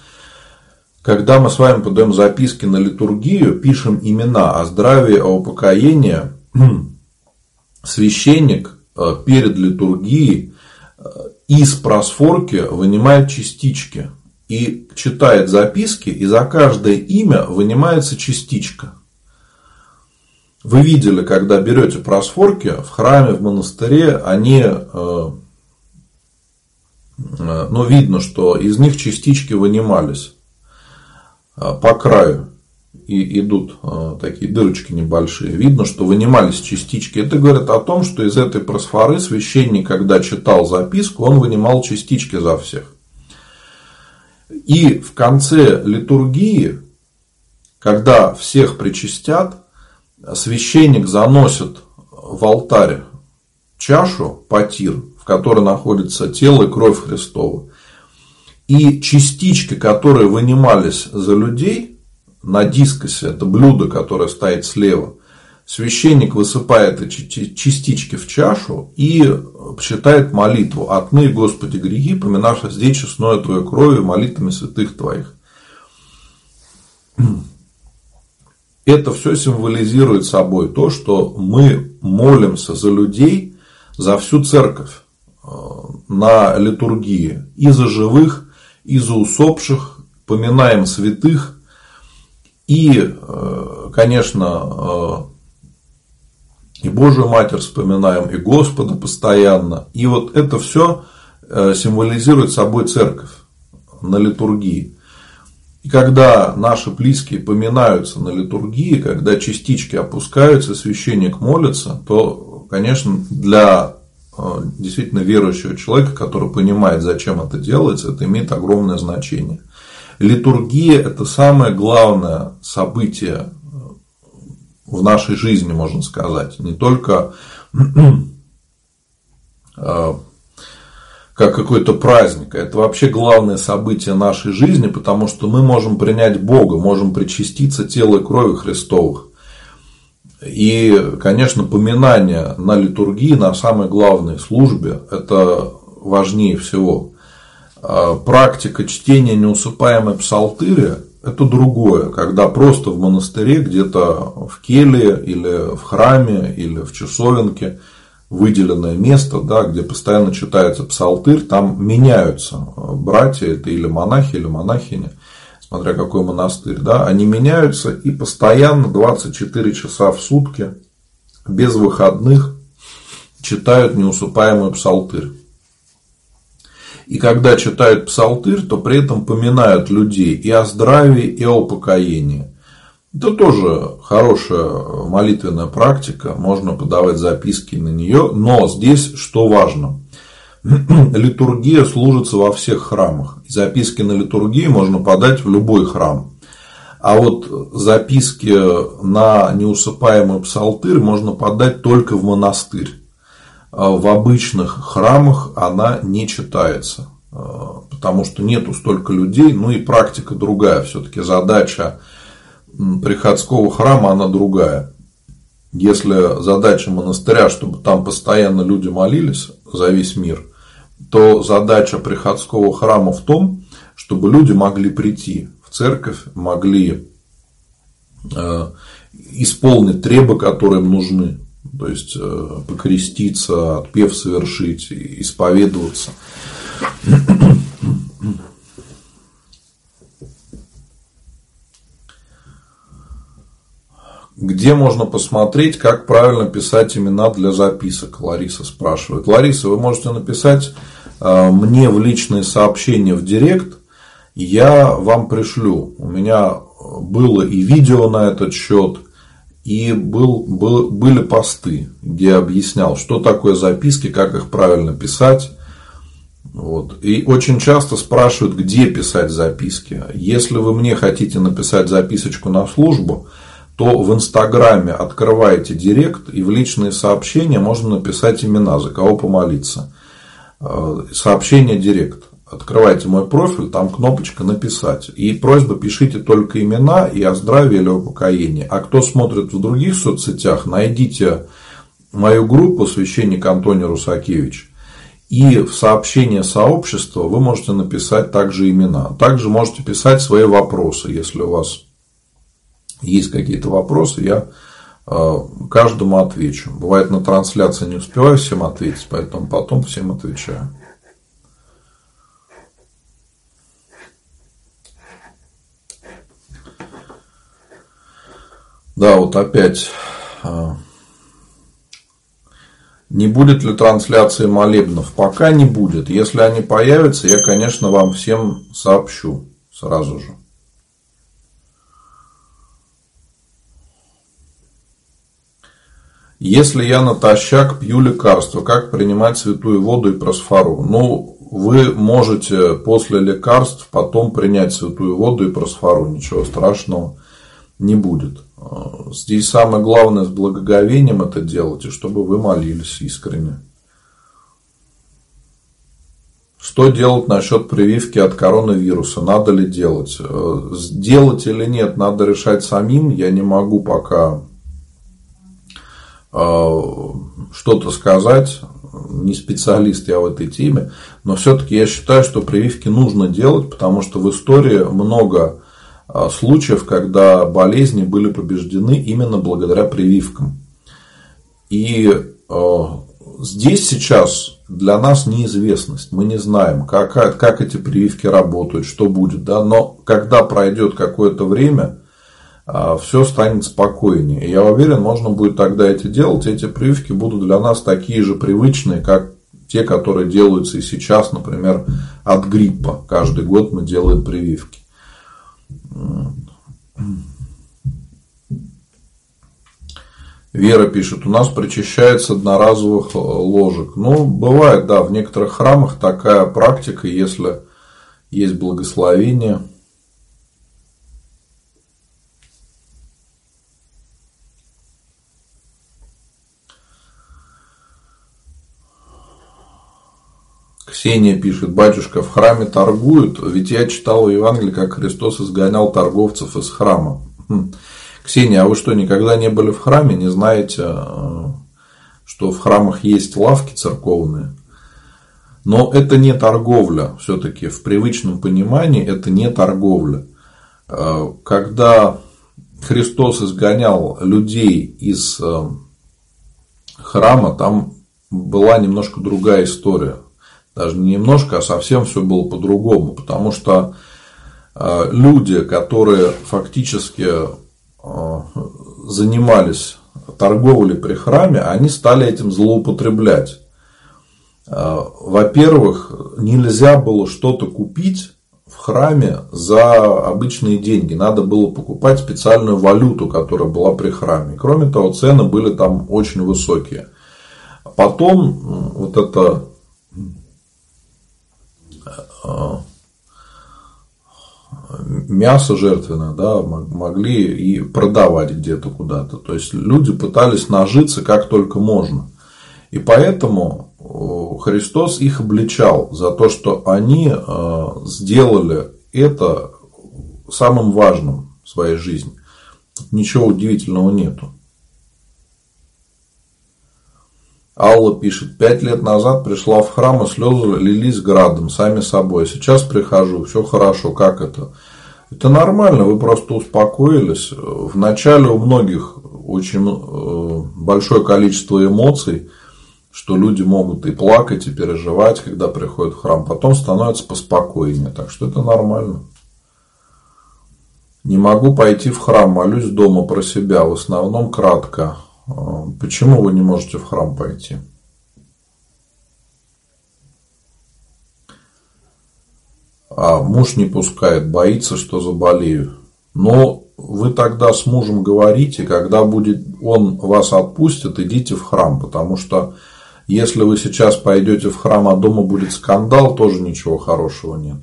Когда мы с вами подаем записки на литургию, пишем имена о здравии, о упокоении, священник э, перед литургией э, из просфорки вынимает частички и читает записки, и за каждое имя вынимается частичка. Вы видели, когда берете просфорки в храме, в монастыре, они, э, ну, видно, что из них частички вынимались по краю и идут такие дырочки небольшие. Видно, что вынимались частички. Это говорит о том, что из этой просфоры священник, когда читал записку, он вынимал частички за всех. И в конце литургии, когда всех причастят, священник заносит в алтарь чашу, потир, в которой находится тело и кровь Христова. И частички, которые вынимались за людей, на дискосе, это блюдо, которое стоит слева, священник высыпает эти частички в чашу и читает молитву «Отмы, Господи, грехи, поминавши здесь честное Твою кровью молитвами святых Твоих». Это все символизирует собой то, что мы молимся за людей, за всю церковь э, на литургии, и за живых, и за усопших, поминаем святых, и, э, конечно, э, и Божию Матерь вспоминаем, и Господа постоянно. И вот это все э, символизирует собой церковь на литургии. И когда наши близкие поминаются на литургии, когда частички опускаются, священник молится, то, конечно, для действительно верующего человека, который понимает, зачем это делается, это имеет огромное значение. Литургия – это самое главное событие в нашей жизни, можно сказать. Не только а, как какой-то праздник. Это вообще главное событие нашей жизни, потому что мы можем принять Бога, можем причаститься телу и крови Христовых. И, конечно, поминание на литургии, на самой главной службе, это важнее всего. А, практика чтения неусыпаемой псалтыри – это другое, когда просто в монастыре, где-то в келье или в храме или в часовенке выделенное место, да, где постоянно читается псалтырь, там меняются братья, это или монахи, или монахини, смотря какой монастырь, да, они меняются и постоянно 24 часа в сутки без выходных читают неусыпаемый псалтырь. И когда читают псалтырь, то при этом поминают людей и о здравии, и о упокоении. Это тоже хорошая молитвенная практика, можно подавать записки на нее, но здесь что важно? Литургия служится во всех храмах. И записки на литургии можно подать в любой храм. А вот записки на неусыпаемый псалтырь можно подать только в монастырь. А в обычных храмах она не читается, а, потому что нету столько людей, ну и практика другая, все-таки задача приходского храма, она другая. Если задача монастыря, чтобы там постоянно люди молились за весь мир, то задача приходского храма в том, чтобы люди могли прийти в церковь, могли а, исполнить требы, которые им нужны то есть э, покреститься, отпев совершить, исповедоваться. Где можно посмотреть, как правильно писать имена для записок? Лариса спрашивает. Лариса, вы можете написать э, мне в личные сообщения в директ, я вам пришлю. У меня было и видео на этот счет, и был, был, были посты, где объяснял, что такое записки, как их правильно писать. Вот. И очень часто спрашивают, где писать записки. Если вы мне хотите написать записочку на службу, то в Инстаграме открываете директ, и в личные сообщения можно написать имена, за кого помолиться. Э, сообщение директ. Открывайте мой профиль, там кнопочка «Написать». И просьба пишите только имена и о здравии или о покоении. А кто смотрит в других соцсетях, найдите мою группу «Священник Антоний Русакевич». И в сообщение сообщества вы можете написать также имена. Также можете писать свои вопросы, если у вас есть какие-то вопросы, я э, каждому отвечу. Бывает на трансляции не успеваю всем ответить, поэтому потом всем отвечаю. Да, вот опять. Э, не будет ли трансляции молебнов? Пока не будет. Если они появятся, я, конечно, вам всем сообщу сразу же. Если я натощак пью лекарство, как принимать святую воду и просфору? Ну, вы можете после лекарств потом принять святую воду и просфору. Ничего страшного не будет. Здесь самое главное с благоговением это делать, и чтобы вы молились искренне. Что делать насчет прививки от коронавируса? Надо ли делать? Сделать или нет, надо решать самим. Я не могу пока Э, что-то сказать, не специалист я в этой теме, но все-таки я считаю, что прививки нужно делать, потому что в истории много э, случаев, когда болезни были побеждены именно благодаря прививкам. И э, здесь сейчас для нас неизвестность. Мы не знаем, как, как эти прививки работают, что будет. Да? Но когда пройдет какое-то время, а, все станет спокойнее. И я уверен, можно будет тогда эти делать. Эти прививки будут для нас такие же привычные, как те, которые делаются и сейчас, например, от гриппа. Каждый год мы делаем прививки. Вера пишет, у нас причащается одноразовых ложек. Ну, бывает, да, в некоторых храмах такая практика, если есть благословение – Ксения пишет, батюшка, в храме торгуют, ведь я читал в Евангелии, как Христос изгонял торговцев из храма. Хм. Ксения, а вы что, никогда не были в храме, не знаете, э, что в храмах есть лавки церковные? Но это не торговля, все-таки в привычном понимании это не торговля. Э, когда Христос изгонял людей из э, храма, там была немножко другая история даже не немножко, а совсем все было по-другому, потому что э, люди, которые фактически э, занимались торговлей при храме, они стали этим злоупотреблять. Э, во-первых, нельзя было что-то купить в храме за обычные деньги. Надо было покупать специальную валюту, которая была при храме. Кроме того, цены были там очень высокие. Потом вот это а, мясо жертвенное да, могли и продавать где-то куда-то. То есть люди пытались нажиться как только можно. И поэтому Христос их обличал за то, что они а, сделали это самым важным в своей жизни. Ничего удивительного нету. Алла пишет, пять лет назад пришла в храм, и слезы лились градом, сами собой. Сейчас прихожу, все хорошо, как это? Это нормально, вы просто успокоились. Вначале у многих очень э, большое количество эмоций, что люди могут и плакать, и переживать, когда приходят в храм. Потом становится поспокойнее. Так что это нормально. Не могу пойти в храм, молюсь дома про себя, в основном кратко. Почему вы не можете в храм пойти? А муж не пускает, боится, что заболею. Но вы тогда с мужем говорите, когда будет, он вас отпустит, идите в храм. Потому что если вы сейчас пойдете в храм, а дома будет скандал, тоже ничего хорошего нет.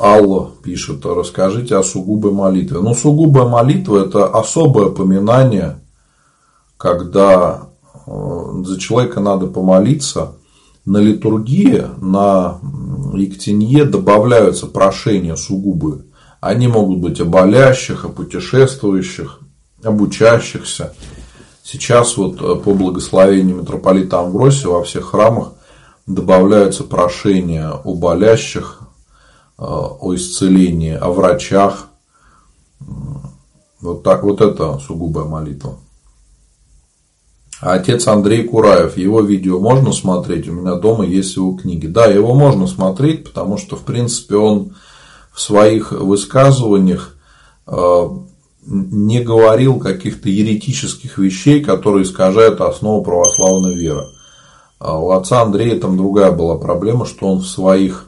Алла пишет, расскажите о сугубой молитве. Ну, сугубая молитва – это особое поминание, когда э, за человека надо помолиться. На литургии, на Ектенье добавляются прошения сугубые. Они могут быть о болящих, о путешествующих, об учащихся. Сейчас вот э, по благословению митрополита Амвросия во всех храмах добавляются прошения о болящих, о исцелении, о врачах. Вот, так, вот это сугубая молитва. Отец Андрей Кураев, его видео можно смотреть? У меня дома есть его книги. Да, его можно смотреть, потому что, в принципе, он в своих высказываниях э, не говорил каких-то еретических вещей, которые искажают основу православной веры. А у отца Андрея там другая была проблема, что он в своих э,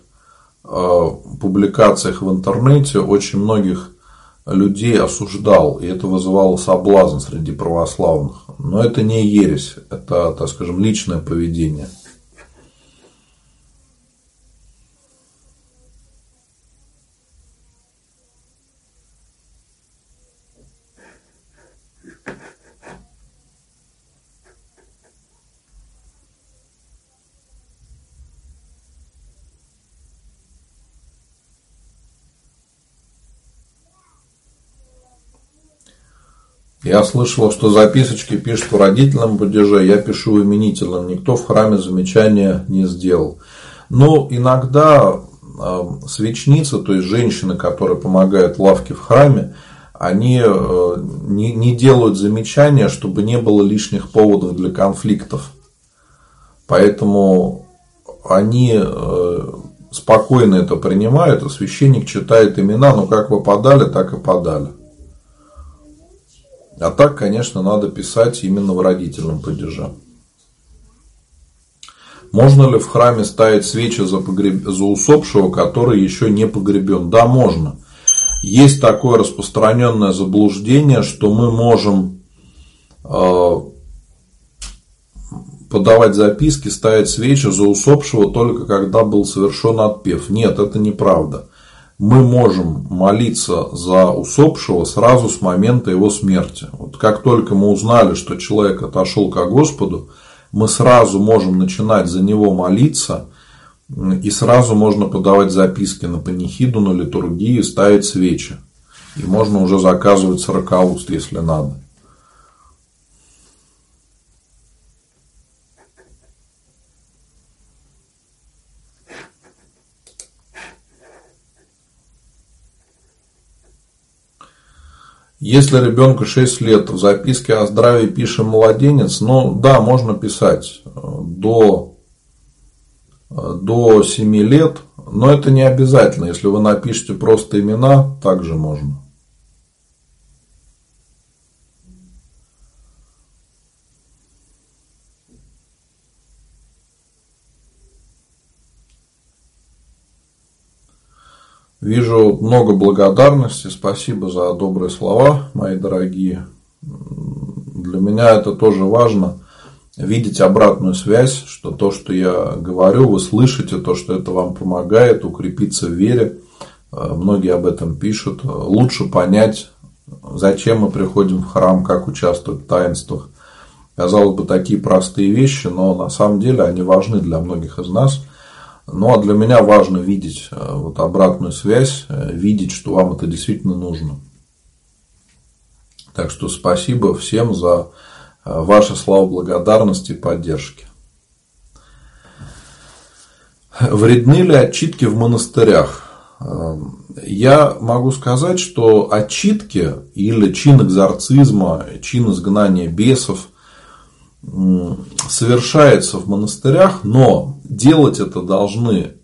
публикациях в интернете очень многих людей осуждал, и это вызывало соблазн среди православных. Но это не ересь, это, так скажем, личное поведение – Я слышал, что записочки пишут в родительном падеже, я пишу в именительном. Никто в храме замечания не сделал. Но иногда э, свечницы, то есть женщины, которые помогают лавке в храме, они э, не, не делают замечания, чтобы не было лишних поводов для конфликтов. Поэтому они э, спокойно это принимают, а священник читает имена, но как вы подали, так и подали. А так, конечно, надо писать именно в родительном падеже. Можно ли в храме ставить свечи за, погреб... за усопшего, который еще не погребен? Да, можно. Есть такое распространенное заблуждение, что мы можем э, подавать записки, ставить свечи за усопшего только когда был совершен отпев. Нет, это неправда мы можем молиться за усопшего сразу с момента его смерти. Вот как только мы узнали, что человек отошел к Господу, мы сразу можем начинать за него молиться, и сразу можно подавать записки на панихиду, на литургию, ставить свечи. И можно уже заказывать сорокауст, если надо. Если ребенку 6 лет, в записке о здравии пишем младенец, ну да, можно писать до, до 7 лет, но это не обязательно. Если вы напишете просто имена, также можно. Вижу много благодарности. Спасибо за добрые слова, мои дорогие. Для меня это тоже важно видеть обратную связь, что то, что я говорю, вы слышите, то, что это вам помогает укрепиться в вере. Многие об этом пишут. Лучше понять, зачем мы приходим в храм, как участвовать в таинствах. Казалось бы, такие простые вещи, но на самом деле они важны для многих из нас – ну, а для меня важно видеть э, вот обратную связь, э, видеть, что вам это действительно нужно. Так что спасибо всем за э, ваши слова благодарности и поддержки. Вредны ли отчитки в монастырях? Я могу сказать, что отчитки или чин экзорцизма, чин изгнания бесов совершается в монастырях, но делать это должны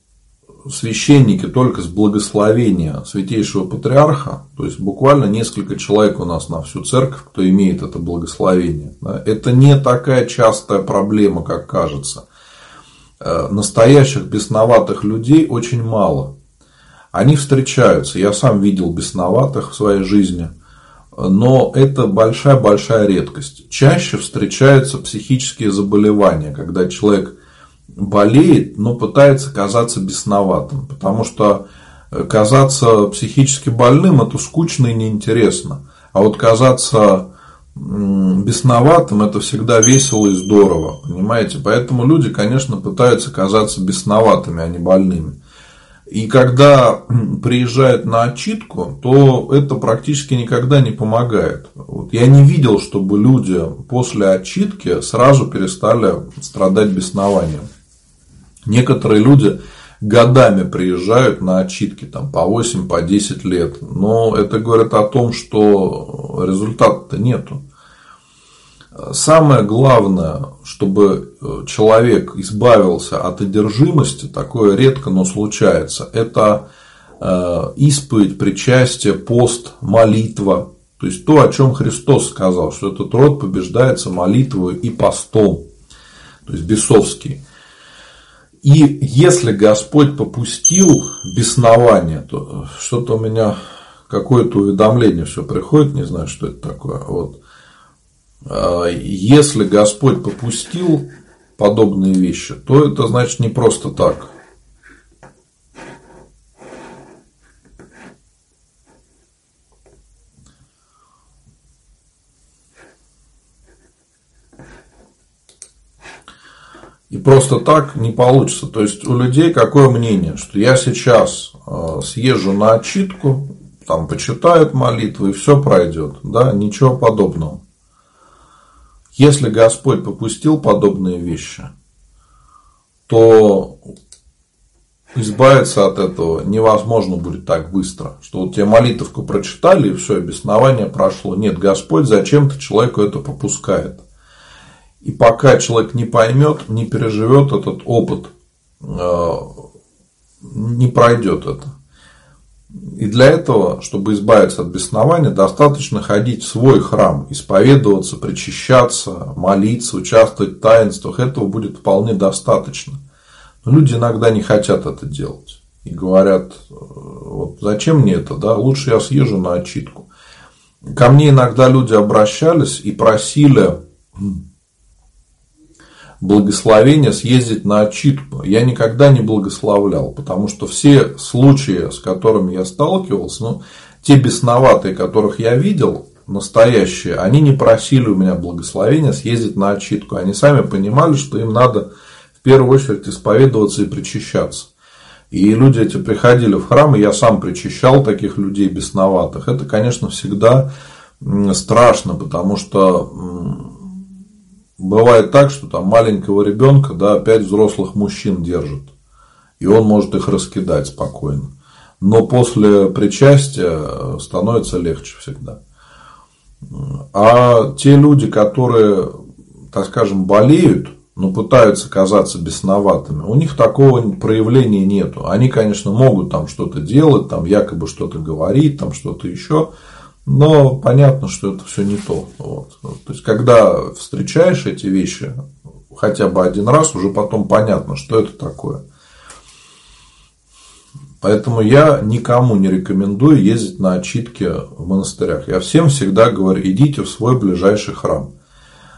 священники только с благословения святейшего патриарха, то есть буквально несколько человек у нас на всю церковь, кто имеет это благословение. Это не такая частая проблема, как кажется. Э, настоящих бесноватых людей очень мало. Они встречаются. Я сам видел бесноватых в своей жизни – но это большая-большая редкость. Чаще встречаются психические заболевания, когда человек болеет, но пытается казаться бесноватым, потому что казаться психически больным это скучно и неинтересно. А вот казаться бесноватым это всегда весело и здорово, понимаете? Поэтому люди, конечно, пытаются казаться бесноватыми, а не больными. И когда приезжают на отчитку, то это практически никогда не помогает. Вот я не видел, чтобы люди после отчитки сразу перестали страдать беснованием. Некоторые люди годами приезжают на отчитки там, по 8, по 10 лет. Но это говорит о том, что результата-то нету. Самое главное, чтобы э, человек избавился от одержимости, такое редко, но случается, это э, исповедь, причастие, пост, молитва. То есть то, о чем Христос сказал, что этот род побеждается молитвой и постом, то есть бесовский. И если Господь попустил беснование, то что-то у меня какое-то уведомление все приходит, не знаю, что это такое. Вот. А, если Господь попустил подобные вещи, то это значит не просто так. И просто так не получится. То есть у людей какое мнение, что я сейчас а, съезжу на отчитку, там почитают молитвы и все пройдет. Да, ничего подобного. Если Господь попустил подобные вещи, то избавиться от этого невозможно будет так быстро, что вот тебе молитвку прочитали, и все, обеснование прошло. Нет, Господь зачем-то человеку это попускает. И пока человек не поймет, не переживет этот опыт, э, не пройдет это. И для этого, чтобы избавиться от беснования, достаточно ходить в свой храм, исповедоваться, причащаться, молиться, участвовать в таинствах. Этого будет вполне достаточно. Но люди иногда не хотят это делать. И говорят, вот зачем мне это, да, лучше я съезжу на отчитку. Ко мне иногда люди обращались и просили благословение съездить на отчитку. Я никогда не благословлял, потому что все случаи, с которыми я сталкивался, ну, те бесноватые, которых я видел, настоящие, они не просили у меня благословения съездить на отчитку. Они сами понимали, что им надо в первую очередь исповедоваться и причащаться. И люди эти приходили в храм, и я сам причащал таких людей бесноватых. Это, конечно, всегда страшно, потому что бывает так, что там маленького ребенка, да, пять взрослых мужчин держат. И он может их раскидать спокойно. Но после причастия становится легче всегда. А те люди, которые, так скажем, болеют, но пытаются казаться бесноватыми, у них такого проявления нету. Они, конечно, могут там что-то делать, там якобы что-то говорить, там что-то еще, но понятно, что это все не то. Вот. То есть, когда встречаешь эти вещи хотя бы один раз, уже потом понятно, что это такое. Поэтому я никому не рекомендую ездить на отчитки в монастырях. Я всем всегда говорю, идите в свой ближайший храм.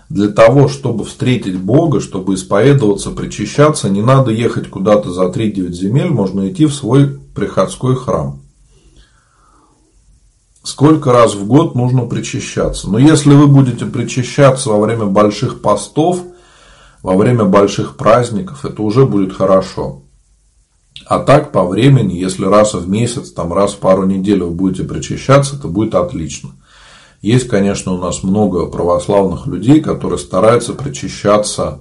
Для того, чтобы встретить Бога, чтобы исповедоваться, причащаться, не надо ехать куда-то за 3-9 земель, можно идти в свой приходской храм сколько раз в год нужно причащаться. Но если вы будете причащаться во время больших постов, во время больших праздников, это уже будет хорошо. А так по времени, если раз в месяц, там раз в пару недель вы будете причащаться, это будет отлично. Есть, конечно, у нас много православных людей, которые стараются причащаться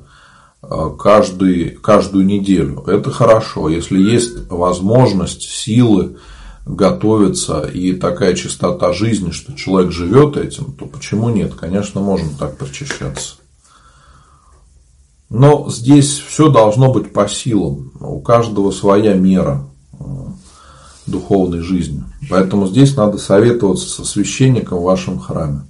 э, каждый, каждую неделю. Это хорошо. Если есть возможность, силы, готовится и такая чистота жизни, что человек живет этим, то почему нет? Конечно, можно так причащаться. Но здесь все должно быть по силам. У каждого своя мера э, духовной жизни. Поэтому здесь надо советоваться со священником в вашем храме.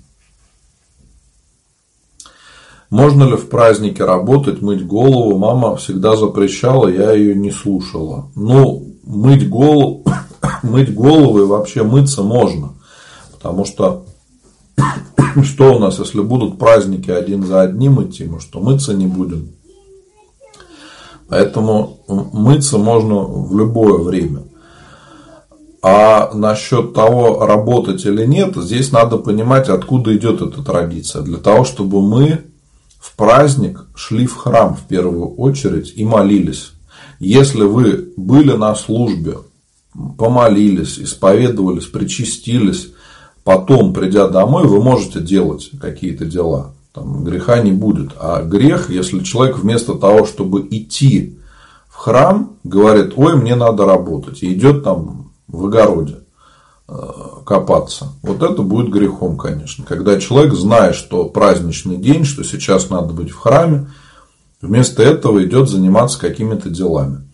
Можно ли в празднике работать, мыть голову? Мама всегда запрещала, я ее не слушала. Ну, мыть голову, мыть голову и вообще мыться можно. Потому что что у нас, если будут праздники один за одним идти, мы что, мыться не будем? Поэтому мыться можно в любое время. А насчет того, работать или нет, здесь надо понимать, откуда идет эта традиция. Для того, чтобы мы в праздник шли в храм в первую очередь и молились. Если вы были на службе, помолились, исповедовались, причастились, потом, придя домой, вы можете делать какие-то дела. Там греха не будет. А грех, если человек вместо того, чтобы идти в храм, говорит, ой, мне надо работать, и идет там в огороде э, копаться. Вот это будет грехом, конечно. Когда человек знает, что праздничный день, что сейчас надо быть в храме, вместо этого идет заниматься какими-то делами.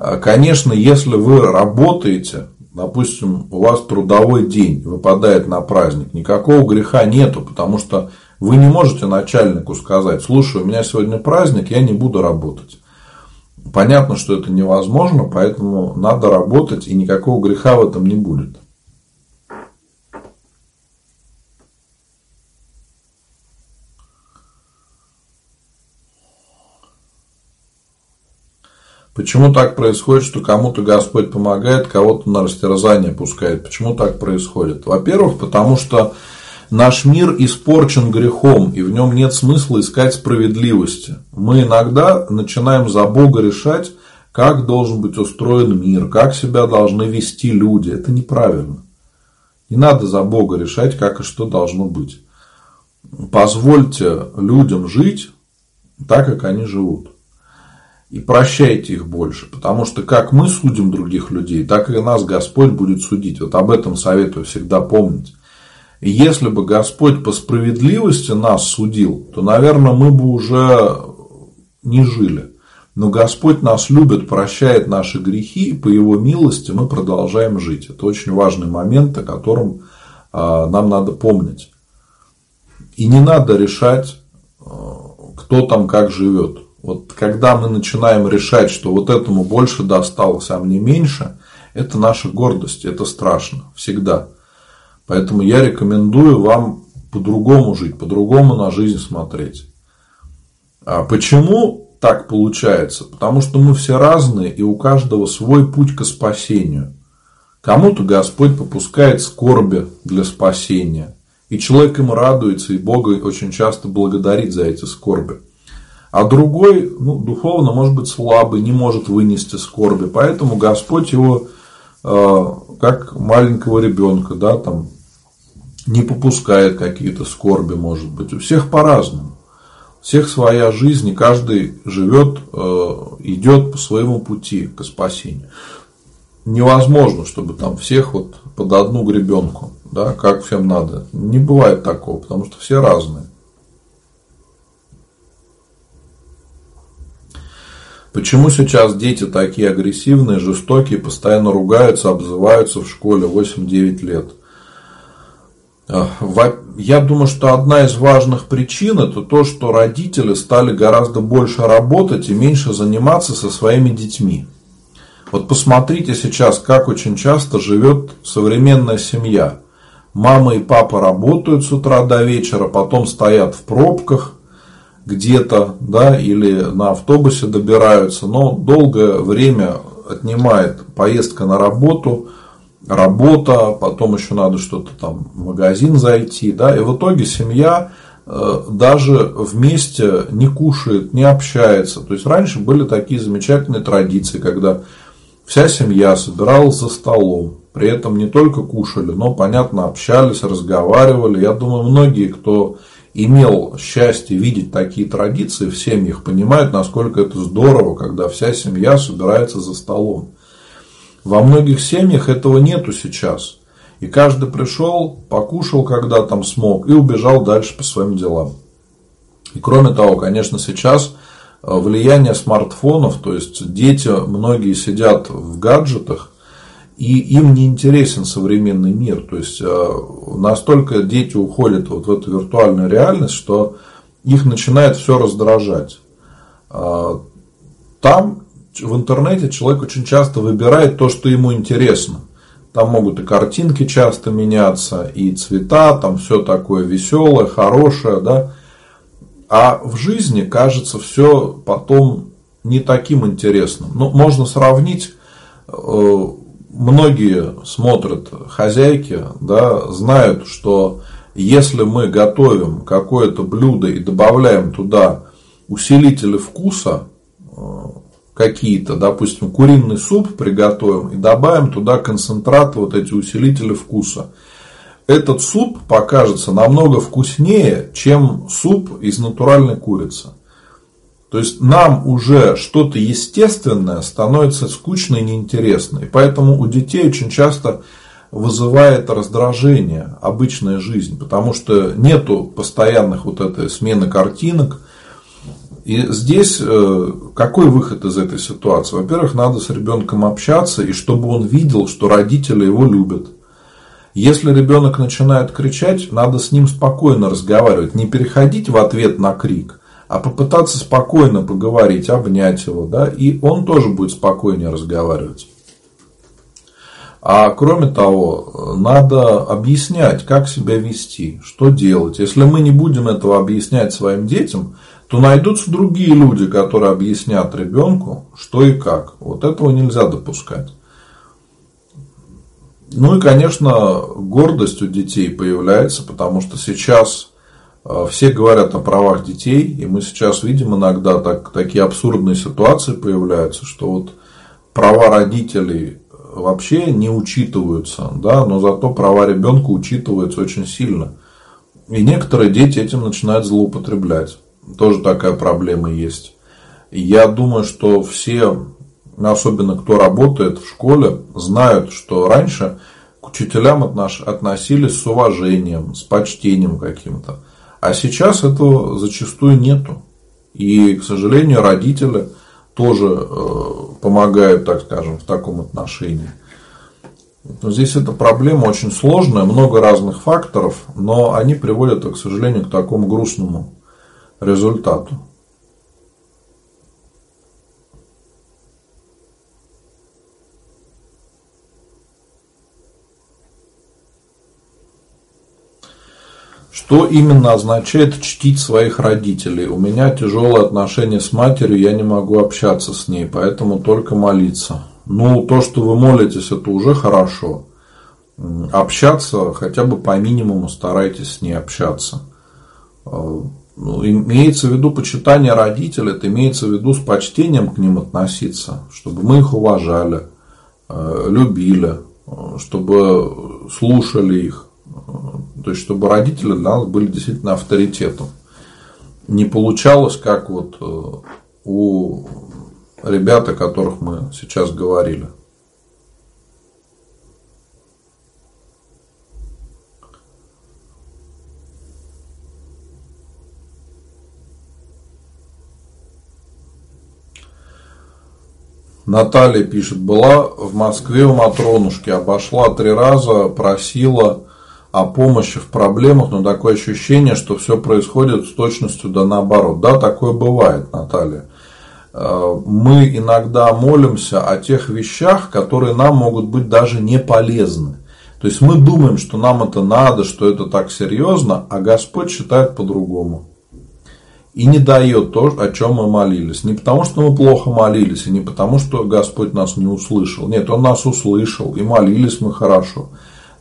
А, конечно, если вы работаете, допустим, у вас трудовой день выпадает на праздник, никакого греха нету, потому что вы не можете начальнику сказать, слушай, у меня сегодня праздник, я не буду работать. Понятно, что это невозможно, поэтому надо работать, и никакого греха в этом не будет. Почему так происходит, что кому-то Господь помогает, кого-то на растерзание пускает? Почему так происходит? Во-первых, потому что наш мир испорчен грехом, и в нем нет смысла искать справедливости. Мы иногда начинаем за Бога решать, как должен быть устроен мир, как себя должны вести люди. Это неправильно. Не надо за Бога решать, как и что должно быть. Позвольте людям жить так, как они живут и прощайте их больше, потому что как мы судим других людей, так и нас Господь будет судить. Вот об этом советую всегда помнить. И если бы Господь по справедливости нас судил, то, наверное, мы бы уже не жили. Но Господь нас любит, прощает наши грехи, и по Его милости мы продолжаем жить. Это очень важный момент, о котором а, нам надо помнить. И не надо решать, а, кто там как живет. Вот когда мы начинаем решать, что вот этому больше досталось, а мне меньше, это наша гордость, это страшно, всегда. Поэтому я рекомендую вам по-другому жить, по-другому на жизнь смотреть. А почему так получается? Потому что мы все разные, и у каждого свой путь к спасению. Кому-то Господь попускает скорби для спасения. И человек им радуется, и Бога очень часто благодарит за эти скорби. А другой, ну, духовно, может быть, слабый, не может вынести скорби. Поэтому Господь его, э, как маленького ребенка, да, там, не попускает какие-то скорби, может быть. У всех по-разному. У всех своя жизнь, и каждый живет, э, идет по своему пути к спасению. Невозможно, чтобы там всех вот под одну гребенку, да, как всем надо. Не бывает такого, потому что все разные. Почему сейчас дети такие агрессивные, жестокие, постоянно ругаются, обзываются в школе 8-9 лет? А, я думаю, что одна из важных причин это то, что родители стали гораздо больше работать и меньше заниматься со своими детьми. Вот посмотрите сейчас, как очень часто живет современная семья. Мама и папа работают с утра до вечера, потом стоят в пробках, где-то, да, или на автобусе добираются, но долгое время отнимает поездка на работу, работа, потом еще надо что-то там в магазин зайти, да, и в итоге семья э, даже вместе не кушает, не общается. То есть раньше были такие замечательные традиции, когда вся семья собиралась за столом, при этом не только кушали, но, понятно, общались, разговаривали. Я думаю, многие, кто имел счастье видеть такие традиции в семьях, понимают, насколько это здорово, когда вся семья собирается за столом. Во многих семьях этого нету сейчас. И каждый пришел, покушал, когда там смог, и убежал дальше по своим делам. И кроме того, конечно, сейчас э, влияние смартфонов, то есть дети многие сидят в гаджетах, и им не интересен современный мир. То есть э, настолько дети уходят вот в эту виртуальную реальность, что их начинает все раздражать. Э, там в интернете человек очень часто выбирает то, что ему интересно. Там могут и картинки часто меняться, и цвета, там все такое веселое, хорошее, да. А в жизни кажется все потом не таким интересным. Ну, можно сравнить э, многие смотрят хозяйки, да, знают, что если мы готовим какое-то блюдо и добавляем туда усилители вкуса, э, какие-то, допустим, куриный суп приготовим и добавим туда концентрат, вот эти усилители вкуса. Этот суп покажется намного вкуснее, чем суп из натуральной курицы. То есть нам уже что-то естественное становится скучно и неинтересно. И поэтому у детей очень часто вызывает раздражение обычная жизнь, потому что нету постоянных вот этой смены картинок. И здесь э, какой выход из этой ситуации? Во-первых, надо с ребенком общаться, и чтобы он видел, что родители его любят. Если ребенок начинает кричать, надо с ним спокойно разговаривать, не переходить в ответ на крик, а попытаться спокойно поговорить, обнять его, да, и он тоже будет спокойнее разговаривать. А кроме того, надо объяснять, как себя вести, что делать. Если мы не будем этого объяснять своим детям, то найдутся другие люди, которые объяснят ребенку, что и как. Вот этого нельзя допускать. Ну и, конечно, гордость у детей появляется, потому что сейчас все говорят о правах детей, и мы сейчас видим иногда так, такие абсурдные ситуации появляются, что вот права родителей вообще не учитываются, да, но зато права ребенка учитываются очень сильно. И некоторые дети этим начинают злоупотреблять. Тоже такая проблема есть. И я думаю, что все, особенно кто работает в школе, знают, что раньше к учителям относились с уважением, с почтением каким-то. А сейчас этого зачастую нету. И, к сожалению, родители тоже э, помогают, так скажем, в таком отношении. Но здесь эта проблема очень сложная, много разных факторов, но они приводят, к сожалению, к такому грустному результату. Что именно означает чтить своих родителей? У меня тяжелые отношения с матерью, я не могу общаться с ней, поэтому только молиться. Ну, то, что вы молитесь, это уже хорошо. Общаться хотя бы по минимуму старайтесь с ней общаться. А, ну, имеется в виду почитание родителей, это имеется в виду с почтением к ним относиться, чтобы мы их уважали, а, любили, а, чтобы слушали их. То есть, чтобы родители для нас были действительно авторитетом. Не получалось, как вот э, у ребят, о которых мы сейчас говорили. Наталья пишет, была в Москве у Матронушки, обошла три раза, просила о помощи в проблемах, но такое ощущение, что все происходит с точностью да наоборот. Да, такое бывает, Наталья. Э, мы иногда молимся о тех вещах, которые нам могут быть даже не полезны. То есть мы думаем, что нам это надо, что это так серьезно, а Господь считает по-другому. И не дает то, о чем мы молились. Не потому, что мы плохо молились, и не потому, что Господь нас не услышал. Нет, Он нас услышал, и молились мы хорошо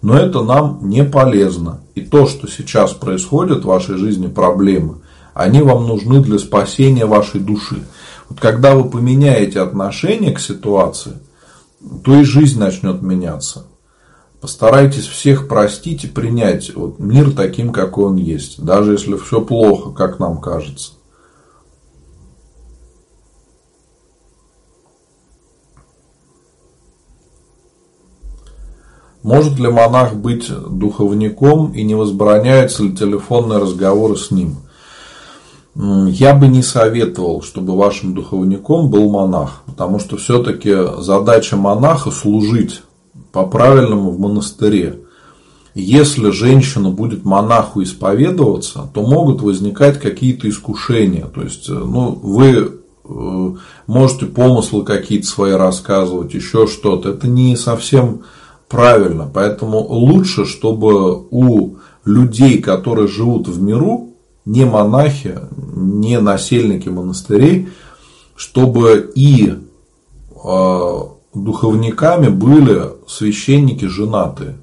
но это нам не полезно. И то, что сейчас происходит в вашей жизни, проблемы, они вам нужны для спасения вашей души. Вот когда вы поменяете отношение к ситуации, то и жизнь начнет меняться. Постарайтесь всех простить и принять вот мир таким, какой он есть, даже если все плохо, как нам кажется. Может ли монах быть духовником и не возбраняются ли телефонные разговоры с ним? Я бы не советовал, чтобы вашим духовником был монах, потому что все-таки задача монаха служить по-правильному в монастыре. Если женщина будет монаху исповедоваться, то могут возникать какие-то искушения. То есть, ну, вы э, можете помыслы какие-то свои рассказывать, еще что-то. Это не совсем правильно. Поэтому лучше, чтобы у людей, которые живут в миру, не монахи, не насельники монастырей, чтобы и э, духовниками были священники женатые.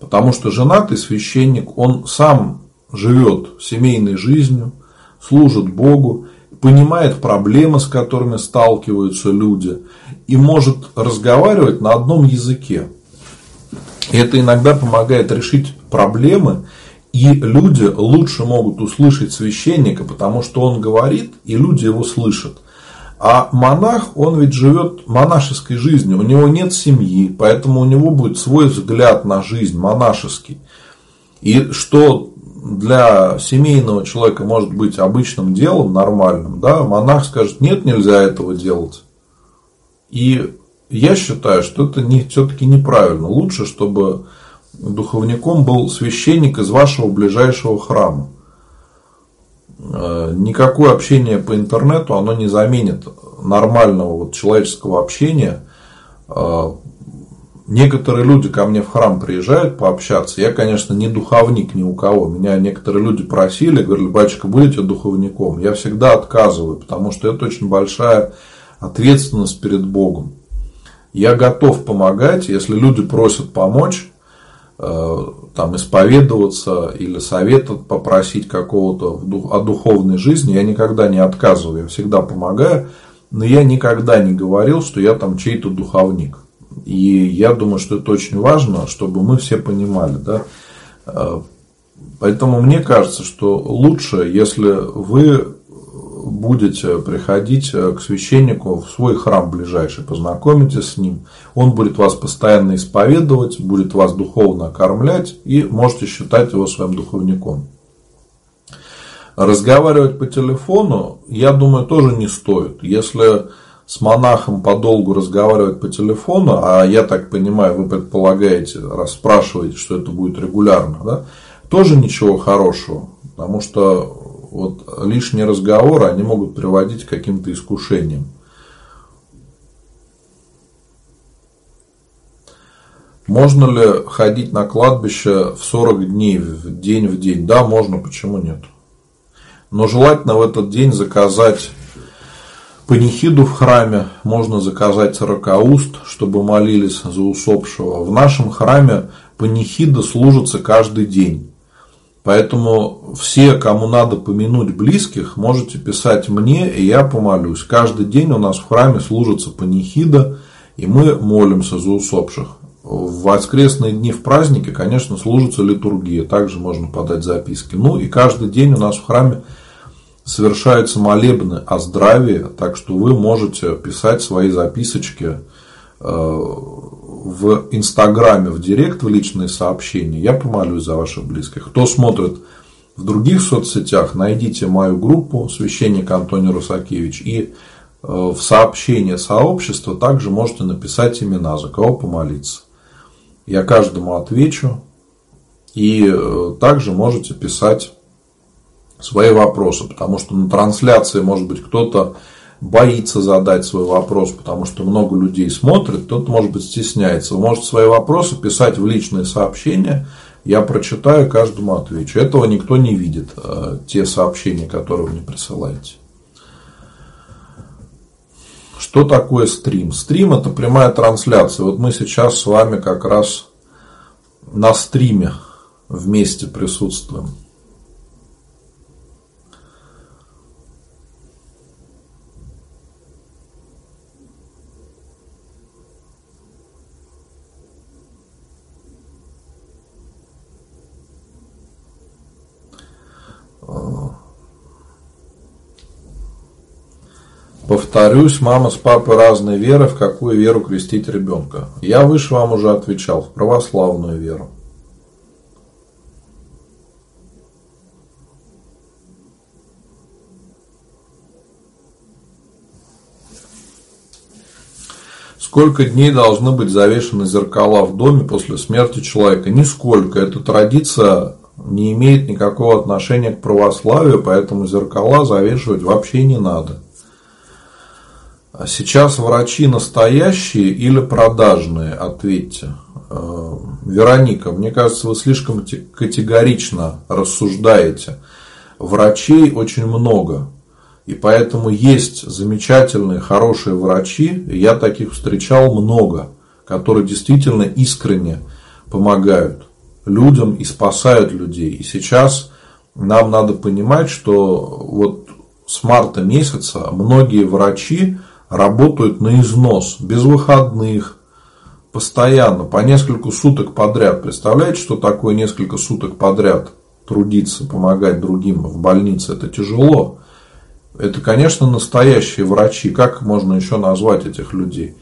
Потому что женатый священник, он сам живет семейной жизнью, служит Богу, понимает проблемы, с которыми сталкиваются люди, и может разговаривать на одном языке. Это иногда помогает решить проблемы, и люди лучше могут услышать священника, потому что он говорит, и люди его слышат. А монах, он ведь живет монашеской жизнью, у него нет семьи, поэтому у него будет свой взгляд на жизнь монашеский. И что для семейного человека может быть обычным делом, нормальным, да, монах скажет, нет, нельзя этого делать. И я считаю, что это не, все-таки неправильно. Лучше, чтобы духовником был священник из вашего ближайшего храма. Э, никакое общение по интернету, оно не заменит нормального вот человеческого общения. Э, некоторые люди ко мне в храм приезжают пообщаться. Я, конечно, не духовник ни у кого. Меня некоторые люди просили, говорили, батюшка, будете духовником? Я всегда отказываю, потому что это очень большая ответственность перед Богом. Я готов помогать, если люди просят помочь, Э, там исповедоваться или совета попросить какого-то о духовной жизни, я никогда не отказываю, я всегда помогаю, но я никогда не говорил, что я там чей-то духовник. И я думаю, что это очень важно, чтобы мы все понимали. Да? Э, поэтому мне кажется, что лучше, если вы будете приходить э, к священнику в свой храм ближайший, познакомитесь с ним, он будет вас постоянно исповедовать, будет вас духовно окормлять и можете считать его своим духовником. Разговаривать по телефону, я думаю, тоже не стоит. Если с монахом подолгу разговаривать по телефону, а я так понимаю, вы предполагаете, расспрашиваете, что это будет регулярно, да, тоже ничего хорошего, потому что вот лишние разговоры, они могут приводить к каким-то искушениям. Можно ли ходить на кладбище в 40 дней, в день в день? Да, можно, почему нет? Но желательно в этот день заказать панихиду в храме, можно заказать сорокауст, чтобы молились за усопшего. В нашем храме панихида служится каждый день. Поэтому все, кому надо помянуть близких, можете писать мне, и я помолюсь. Каждый день у нас в храме служится панихида, и мы молимся за усопших. В воскресные дни в празднике, конечно, служится литургия, также можно подать записки. Ну и каждый день у нас в храме совершаются молебны о здравии, так что вы можете писать свои записочки э, в Инстаграме, в Директ, в личные сообщения. Я помолюсь за ваших близких. Кто смотрит в других соцсетях, найдите мою группу «Священник Антоний Русакевич» и э, в сообщение сообщества также можете написать имена, за кого помолиться. Я каждому отвечу. И э, также можете писать свои вопросы, потому что на трансляции, может быть, кто-то боится задать свой вопрос, потому что много людей смотрит, кто-то, может быть, стесняется. Вы можете свои вопросы писать в личные сообщения, я прочитаю, каждому отвечу. Этого никто не видит, э, те сообщения, которые вы мне присылаете. Что такое стрим? Стрим это прямая трансляция. Вот мы сейчас с вами как раз на стриме вместе присутствуем. Повторюсь, мама с папой разной веры, в какую веру крестить ребенка. Я выше вам уже отвечал, в православную веру. Сколько дней должны быть завешены зеркала в доме после смерти человека? Нисколько. Эта традиция не имеет никакого отношения к православию, поэтому зеркала завешивать вообще не надо. А сейчас врачи настоящие или продажные? Ответьте. Э, Вероника, мне кажется, вы слишком категорично рассуждаете. Врачей очень много. И поэтому есть замечательные, хорошие врачи. Я таких встречал много, которые действительно искренне помогают людям и спасают людей. И сейчас нам надо понимать, что вот с марта месяца многие врачи работают на износ, без выходных, постоянно, по несколько суток подряд. Представляете, что такое несколько суток подряд трудиться, помогать другим в больнице? Это тяжело. Это, конечно, настоящие врачи. Как можно еще назвать этих людей?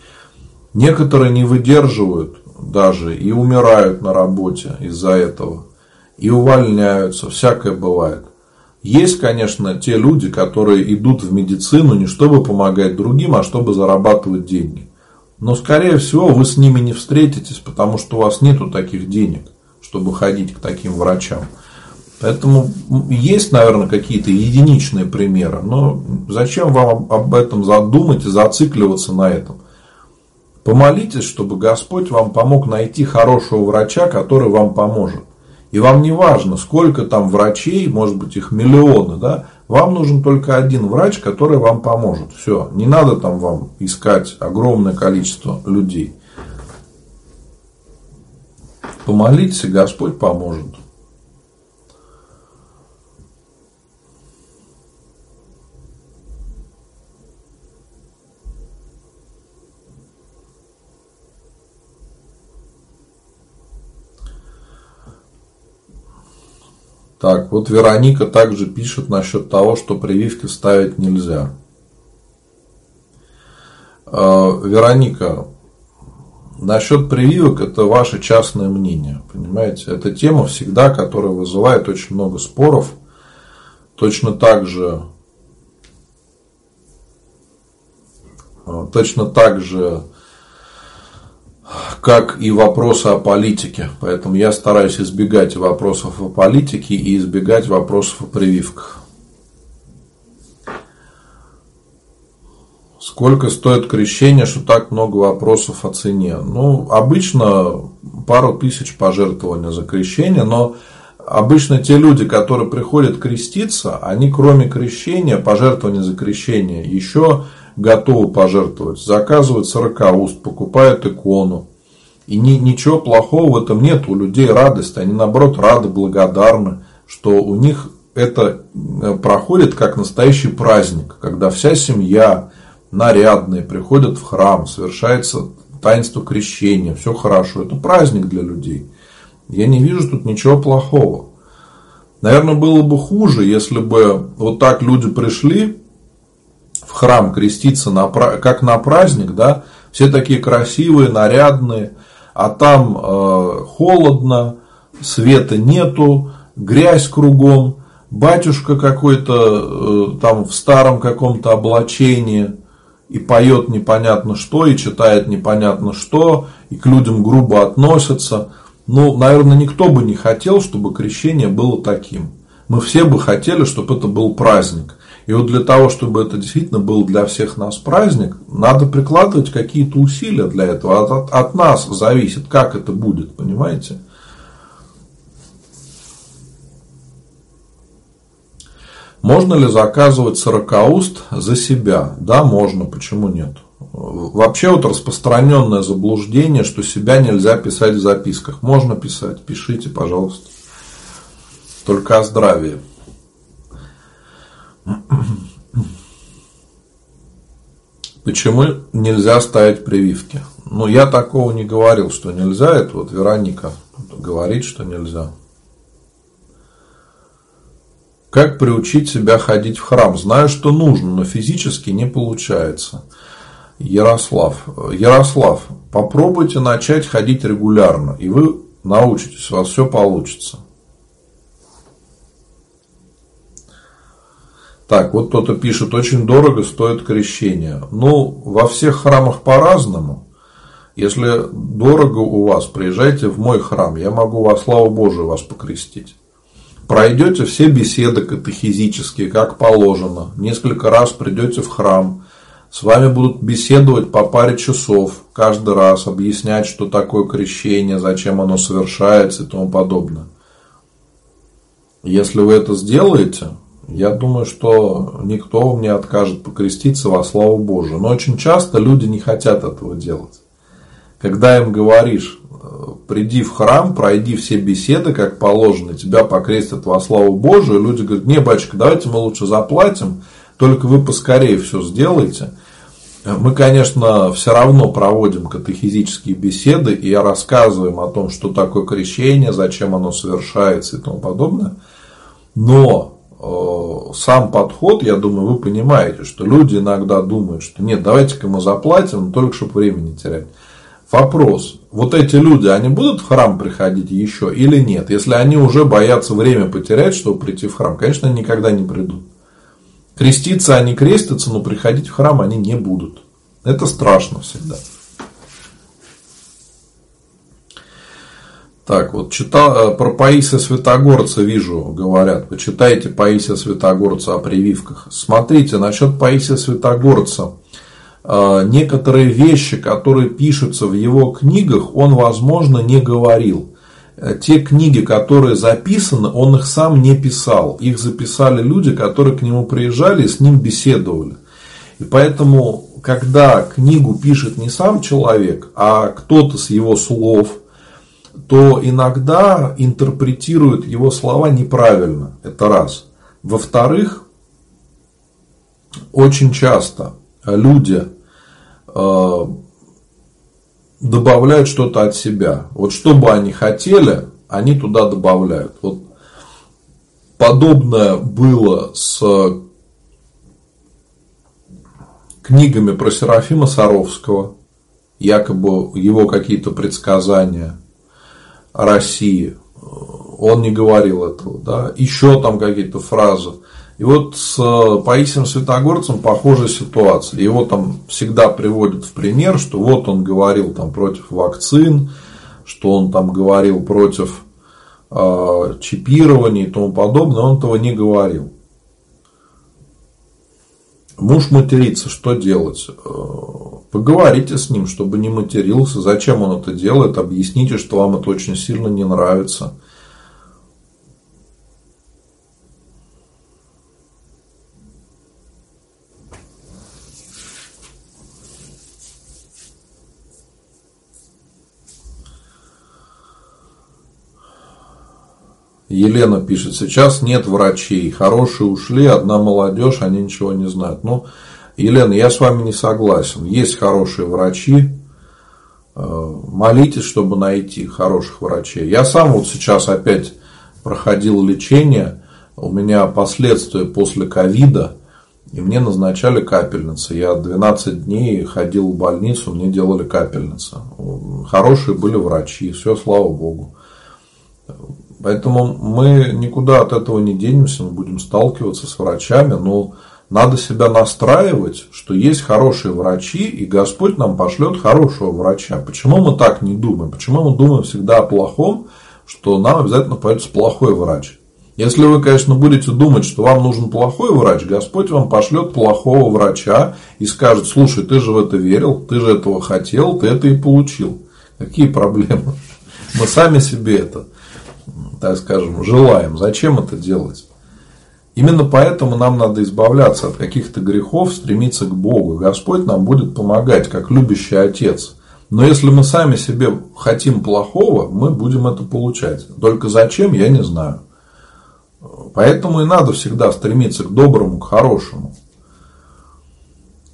Некоторые не выдерживают даже и умирают на работе из-за этого. И увольняются. Всякое бывает. Есть, конечно, те люди, которые идут в медицину не чтобы помогать другим, а чтобы зарабатывать деньги. Но, скорее всего, вы с ними не встретитесь, потому что у вас нету таких денег, чтобы ходить к таким врачам. Поэтому есть, наверное, какие-то единичные примеры, но зачем вам об этом задумать и зацикливаться на этом? Помолитесь, чтобы Господь вам помог найти хорошего врача, который вам поможет. И вам не важно, сколько там врачей, может быть их миллионы, да, вам нужен только один врач, который вам поможет. Все, не надо там вам искать огромное количество людей. Помолитесь, и Господь поможет. Так, вот Вероника также пишет насчет того, что прививки ставить нельзя. А, Вероника, насчет прививок это ваше частное мнение, понимаете? Это тема всегда, которая вызывает очень много споров. Точно так же, а, точно так же как и вопросы о политике. Поэтому я стараюсь избегать вопросов о политике и избегать вопросов о прививках. Сколько стоит крещение, что так много вопросов о цене? Ну, обычно пару тысяч пожертвований за крещение, но обычно те люди, которые приходят креститься, они кроме крещения, пожертвования за крещение, еще готовы пожертвовать. Заказывают 40 уст, покупают икону. И ни, ничего плохого в этом нет. У людей радость. Они наоборот рады, благодарны, что у них это э, проходит как настоящий праздник, когда вся семья нарядные приходят в храм, совершается таинство крещения, все хорошо. Это праздник для людей. Я не вижу тут ничего плохого. Наверное, было бы хуже, если бы вот так люди пришли в храм креститься на, как на праздник, да, все такие красивые, нарядные, а там э, холодно, света нету, грязь кругом, батюшка какой-то э, там в старом каком-то облачении и поет непонятно что, и читает непонятно что, и к людям грубо относится. Ну, наверное, никто бы не хотел, чтобы крещение было таким. Мы все бы хотели, чтобы это был праздник. И вот для того, чтобы это действительно был для всех нас праздник, надо прикладывать какие-то усилия для этого. От, от, от нас зависит, как это будет, понимаете? Можно ли заказывать сорокауст за себя? Да, можно, почему нет? Вообще вот распространенное заблуждение, что себя нельзя писать в записках. Можно писать, пишите, пожалуйста. Только о здравии. Почему нельзя ставить прививки? Ну, я такого не говорил, что нельзя. Это вот Вероника говорит, что нельзя. Как приучить себя ходить в храм? Знаю, что нужно, но физически не получается. Ярослав. Ярослав, попробуйте начать ходить регулярно, и вы научитесь, у вас все получится. Так, вот кто-то пишет, очень дорого стоит крещение. Ну, во всех храмах по-разному. Если дорого у вас, приезжайте в мой храм, я могу во славу Божию вас покрестить. Пройдете все беседы катехизические, как положено. Несколько раз придете в храм. С вами будут беседовать по паре часов каждый раз, объяснять, что такое крещение, зачем оно совершается и тому подобное. Если вы это сделаете, Я думаю, что никто мне откажет покреститься во славу Божию. Но очень часто люди не хотят этого делать. Когда им говоришь, приди в храм, пройди все беседы, как положено, тебя покрестят во славу Божию, люди говорят, не, батюшка, давайте мы лучше заплатим, только вы поскорее все сделайте. Мы, конечно, все равно проводим катехизические беседы и рассказываем о том, что такое крещение, зачем оно совершается и тому подобное. Но э, сам подход, я думаю, вы понимаете, что люди иногда думают, что нет, давайте-ка мы заплатим, только чтобы времени терять. Вопрос, вот эти люди, они будут в храм приходить еще или нет? Если они уже боятся время потерять, чтобы прийти в храм, конечно, они никогда не придут. Креститься они крестятся, но приходить в храм они не будут. Это страшно всегда. Так, вот читал, э, про Паисия Святогорца вижу, говорят. Почитайте Паисия Святогорца о прививках. Смотрите, насчет Паисия Святогорца. Э, некоторые вещи, которые пишутся в его книгах, он, возможно, не говорил. Э, те книги, которые записаны, он их сам не писал. Их записали люди, которые к нему приезжали и с ним беседовали. И поэтому, когда книгу пишет не сам человек, а кто-то с его слов, то иногда интерпретируют его слова неправильно. Это раз. Во-вторых, очень часто люди э, добавляют что-то от себя. Вот что бы они хотели, они туда добавляют. Вот подобное было с книгами про Серафима Саровского, якобы его какие-то предсказания России. Он не говорил этого, да, еще там какие-то фразы. И вот с Паисием Святогорцем похожая ситуация. Его там всегда приводят в пример, что вот он говорил там против вакцин, что он там говорил против э, чипирования и тому подобное, он этого не говорил. Муж матерится, что делать? Поговорите с ним, чтобы не матерился. Зачем он это делает? Объясните, что вам это очень сильно не нравится. Елена пишет, сейчас нет врачей, хорошие ушли, одна молодежь, они ничего не знают. Ну, Елена, я с вами не согласен. Есть хорошие врачи, э, молитесь, чтобы найти хороших врачей. Я сам вот сейчас опять проходил лечение, у меня последствия после ковида, и мне назначали капельницы. Я 12 дней ходил в больницу, мне делали капельницы. Хорошие были врачи, все, слава богу. Поэтому мы никуда от этого не денемся, мы будем сталкиваться с врачами, но надо себя настраивать, что есть хорошие врачи, и Господь нам пошлет хорошего врача. Почему мы так не думаем? Почему мы думаем всегда о плохом, что нам обязательно появится плохой врач? Если вы, конечно, будете думать, что вам нужен плохой врач, Господь вам пошлет плохого врача и скажет, слушай, ты же в это верил, ты же этого хотел, ты это и получил. Какие проблемы? Мы сами себе это так скажем, желаем. Зачем это делать? Именно поэтому нам надо избавляться от каких-то грехов, стремиться к Богу. Господь нам будет помогать, как любящий Отец. Но если мы сами себе хотим плохого, мы будем это получать. Только зачем, я не знаю. Поэтому и надо всегда стремиться к доброму, к хорошему.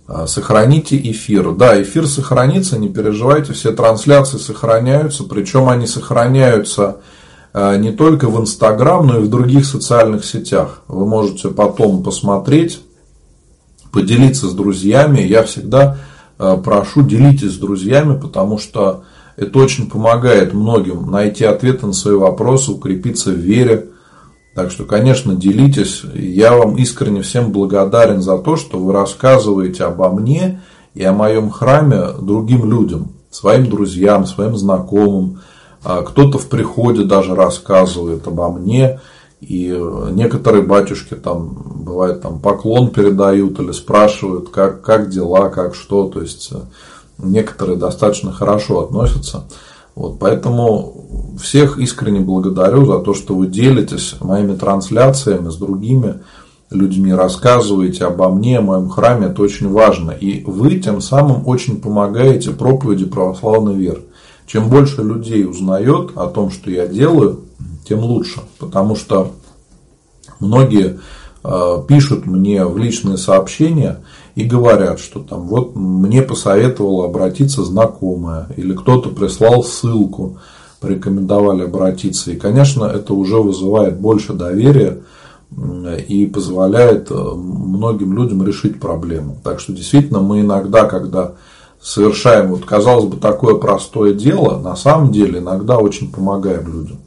А, сохраните эфир. Да, эфир сохранится, не переживайте, все трансляции сохраняются, причем они сохраняются не только в Инстаграм, но и в других социальных сетях. Вы можете потом посмотреть, поделиться с друзьями. Я всегда а, прошу, делитесь с друзьями, потому что это очень помогает многим найти ответы на свои вопросы, укрепиться в вере. Так что, конечно, делитесь. Я вам искренне всем благодарен за то, что вы рассказываете обо мне и о моем храме другим людям, своим друзьям, своим знакомым, кто-то в приходе даже рассказывает обо мне, и некоторые батюшки там, бывает, там поклон передают или спрашивают, как, как дела, как что. То есть, э, некоторые достаточно хорошо относятся. Вот, поэтому всех искренне благодарю за то, что вы делитесь моими трансляциями с другими. людьми, рассказываете обо мне, о моем храме, это очень важно. И вы тем самым очень помогаете проповеди православной веры. Чем больше людей узнает о том, что я делаю, тем лучше. Потому что многие э, пишут мне в личные сообщения и говорят, что там вот мне посоветовала обратиться знакомая, или кто-то прислал ссылку, порекомендовали обратиться. И, конечно, это уже вызывает больше доверия и позволяет э, многим людям решить проблему. Так что действительно мы иногда, когда совершаем, вот казалось бы, такое простое дело, на самом деле иногда очень помогаем людям.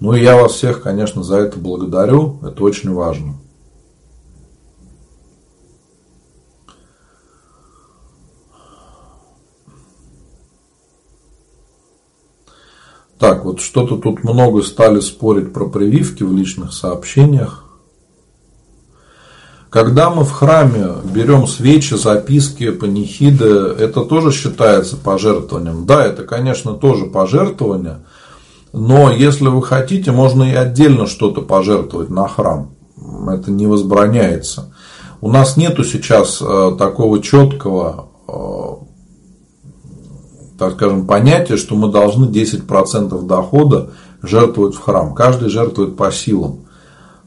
Ну и я вас всех, конечно, за это благодарю, это очень важно. Так, вот что-то тут много стали спорить про прививки в личных сообщениях. Когда мы в храме берем свечи, записки, панихиды, это тоже считается пожертвованием. Да, это, конечно, тоже пожертвование, но если вы хотите, можно и отдельно что-то пожертвовать на храм. Это не возбраняется. У нас нету сейчас э, такого четкого э, так скажем, понятие, что мы должны 10% дохода жертвовать в храм. Каждый жертвует по силам.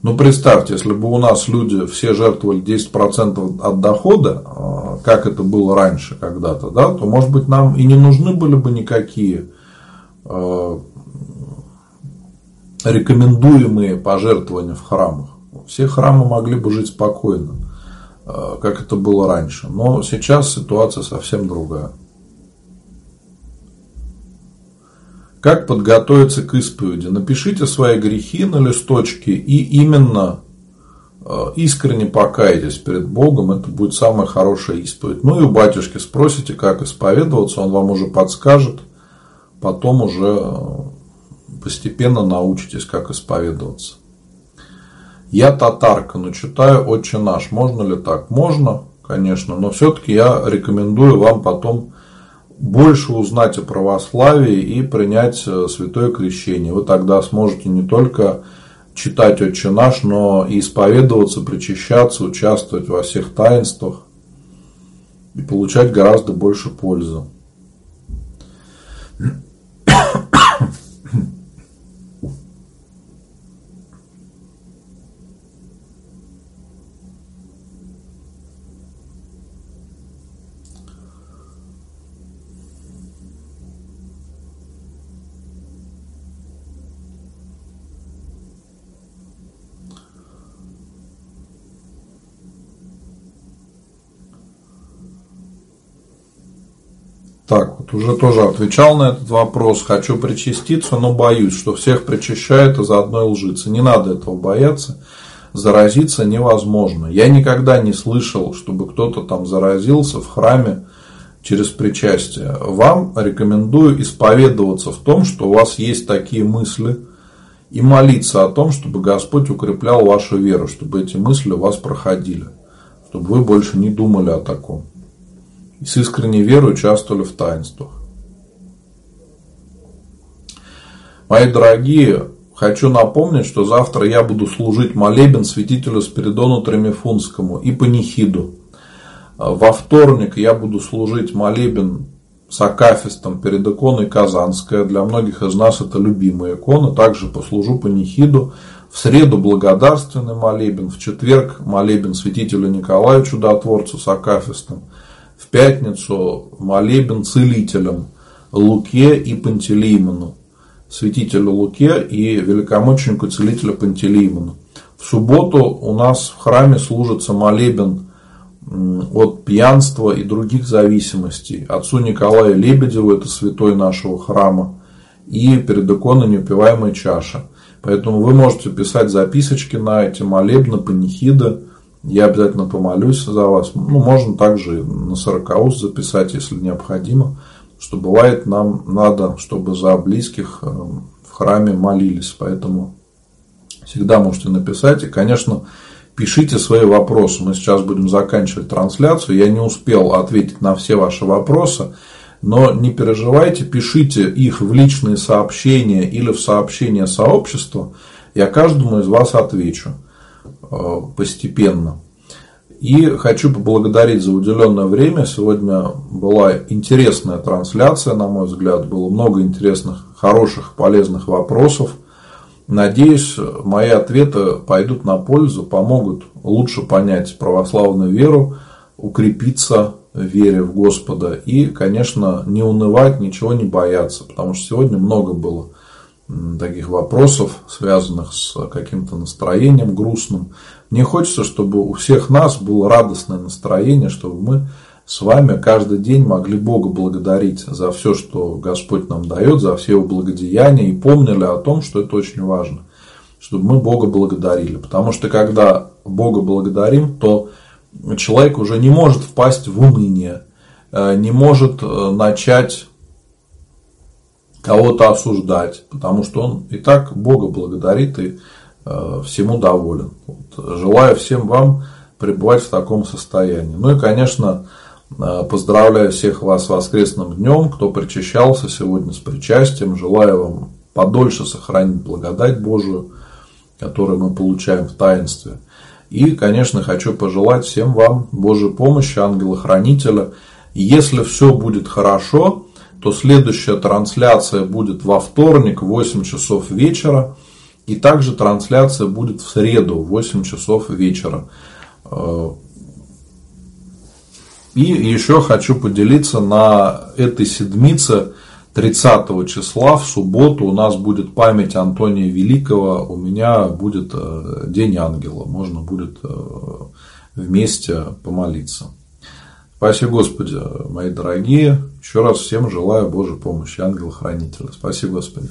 Ну, представьте, если бы у нас люди все жертвовали 10% от дохода, а, как это было раньше когда-то, да, то, может быть, нам и не нужны были бы никакие а, рекомендуемые пожертвования в храмах. Все храмы могли бы жить спокойно, а, как это было раньше. Но сейчас ситуация совсем другая. Как подготовиться к исповеди? Напишите свои грехи на листочке и именно э, искренне покайтесь перед Богом, это будет самая хорошая исповедь. Ну и у батюшки спросите, как исповедоваться, он вам уже подскажет, потом уже э, постепенно научитесь, как исповедоваться. Я татарка, но читаю «Отче наш». Можно ли так? Можно, конечно, но все-таки я рекомендую вам потом больше узнать о православии и принять э, святое крещение. Вы тогда сможете не только читать «Отче наш», но и исповедоваться, причащаться, участвовать во всех таинствах и получать гораздо больше пользы. Так, вот уже тоже отвечал на этот вопрос. Хочу причаститься, но боюсь, что всех причащает из одной лжицы. Не надо этого бояться. Заразиться невозможно. Я никогда не слышал, чтобы кто-то там заразился в храме через причастие. Вам рекомендую исповедоваться в том, что у вас есть такие мысли, и молиться о том, чтобы Господь укреплял вашу веру, чтобы эти мысли у вас проходили, чтобы вы больше не думали о таком и с искренней верой участвовали в таинствах. Мои дорогие, хочу напомнить, что завтра я буду служить молебен святителю Спиридону Тремифунскому и панихиду. Во вторник я буду служить молебен с акафистом перед иконой Казанская. Для многих из нас это любимая икона. Также послужу панихиду. В среду благодарственный молебен. В четверг молебен святителю Николаю Чудотворцу с акафистом в пятницу молебен целителям Луке и Пантелеймону, святителю Луке и великомученику целителя Пантелеймону. В субботу у нас в храме служится молебен от пьянства и других зависимостей. Отцу Николаю Лебедеву, это святой нашего храма, и перед иконой неупиваемая чаша. Поэтому вы можете писать записочки на эти молебны, панихиды, я обязательно помолюсь за вас. Ну, можно также на 40 записать, если необходимо. Что бывает, нам надо, чтобы за близких э, в храме молились. Поэтому всегда можете написать. И, конечно, пишите свои вопросы. Мы сейчас будем заканчивать трансляцию. Я не успел ответить на все ваши вопросы. Но не переживайте, пишите их в личные сообщения или в сообщения сообщества. Я каждому из вас отвечу. Постепенно. И хочу поблагодарить за уделенное время. Сегодня была интересная трансляция, на мой взгляд. Было много интересных, хороших, полезных вопросов. Надеюсь, мои ответы пойдут на пользу, помогут лучше понять православную веру, укрепиться в вере в Господа и, конечно, не унывать, ничего не бояться, потому что сегодня много было таких вопросов, связанных с каким-то настроением грустным. Мне хочется, чтобы у всех нас было радостное настроение, чтобы мы с вами каждый день могли Бога благодарить за все, что Господь нам дает, за все его благодеяния и помнили о том, что это очень важно, чтобы мы Бога благодарили. Потому что когда Бога благодарим, то человек уже не может впасть в уныние, э, не может э, начать кого-то осуждать, потому что он и так Бога благодарит и э, всему доволен. Вот, желаю всем вам пребывать в таком состоянии. Ну и, конечно, Э, поздравляю всех вас с воскресным днем, кто причащался сегодня с причастием. Желаю вам подольше сохранить благодать Божию, которую мы получаем в таинстве. И, конечно, хочу пожелать всем вам Божьей помощи, ангела-хранителя. Если все будет хорошо, то следующая трансляция будет во вторник в 8 часов вечера. И также трансляция будет в среду в 8 часов вечера. И еще хочу поделиться на этой седмице 30 числа в субботу у нас будет память Антония Великого, у меня будет э, День Ангела, можно будет э, вместе помолиться. Спасибо, Господи, мои дорогие. Еще раз всем желаю Божьей помощи, ангела-хранителя. Спасибо, Господи.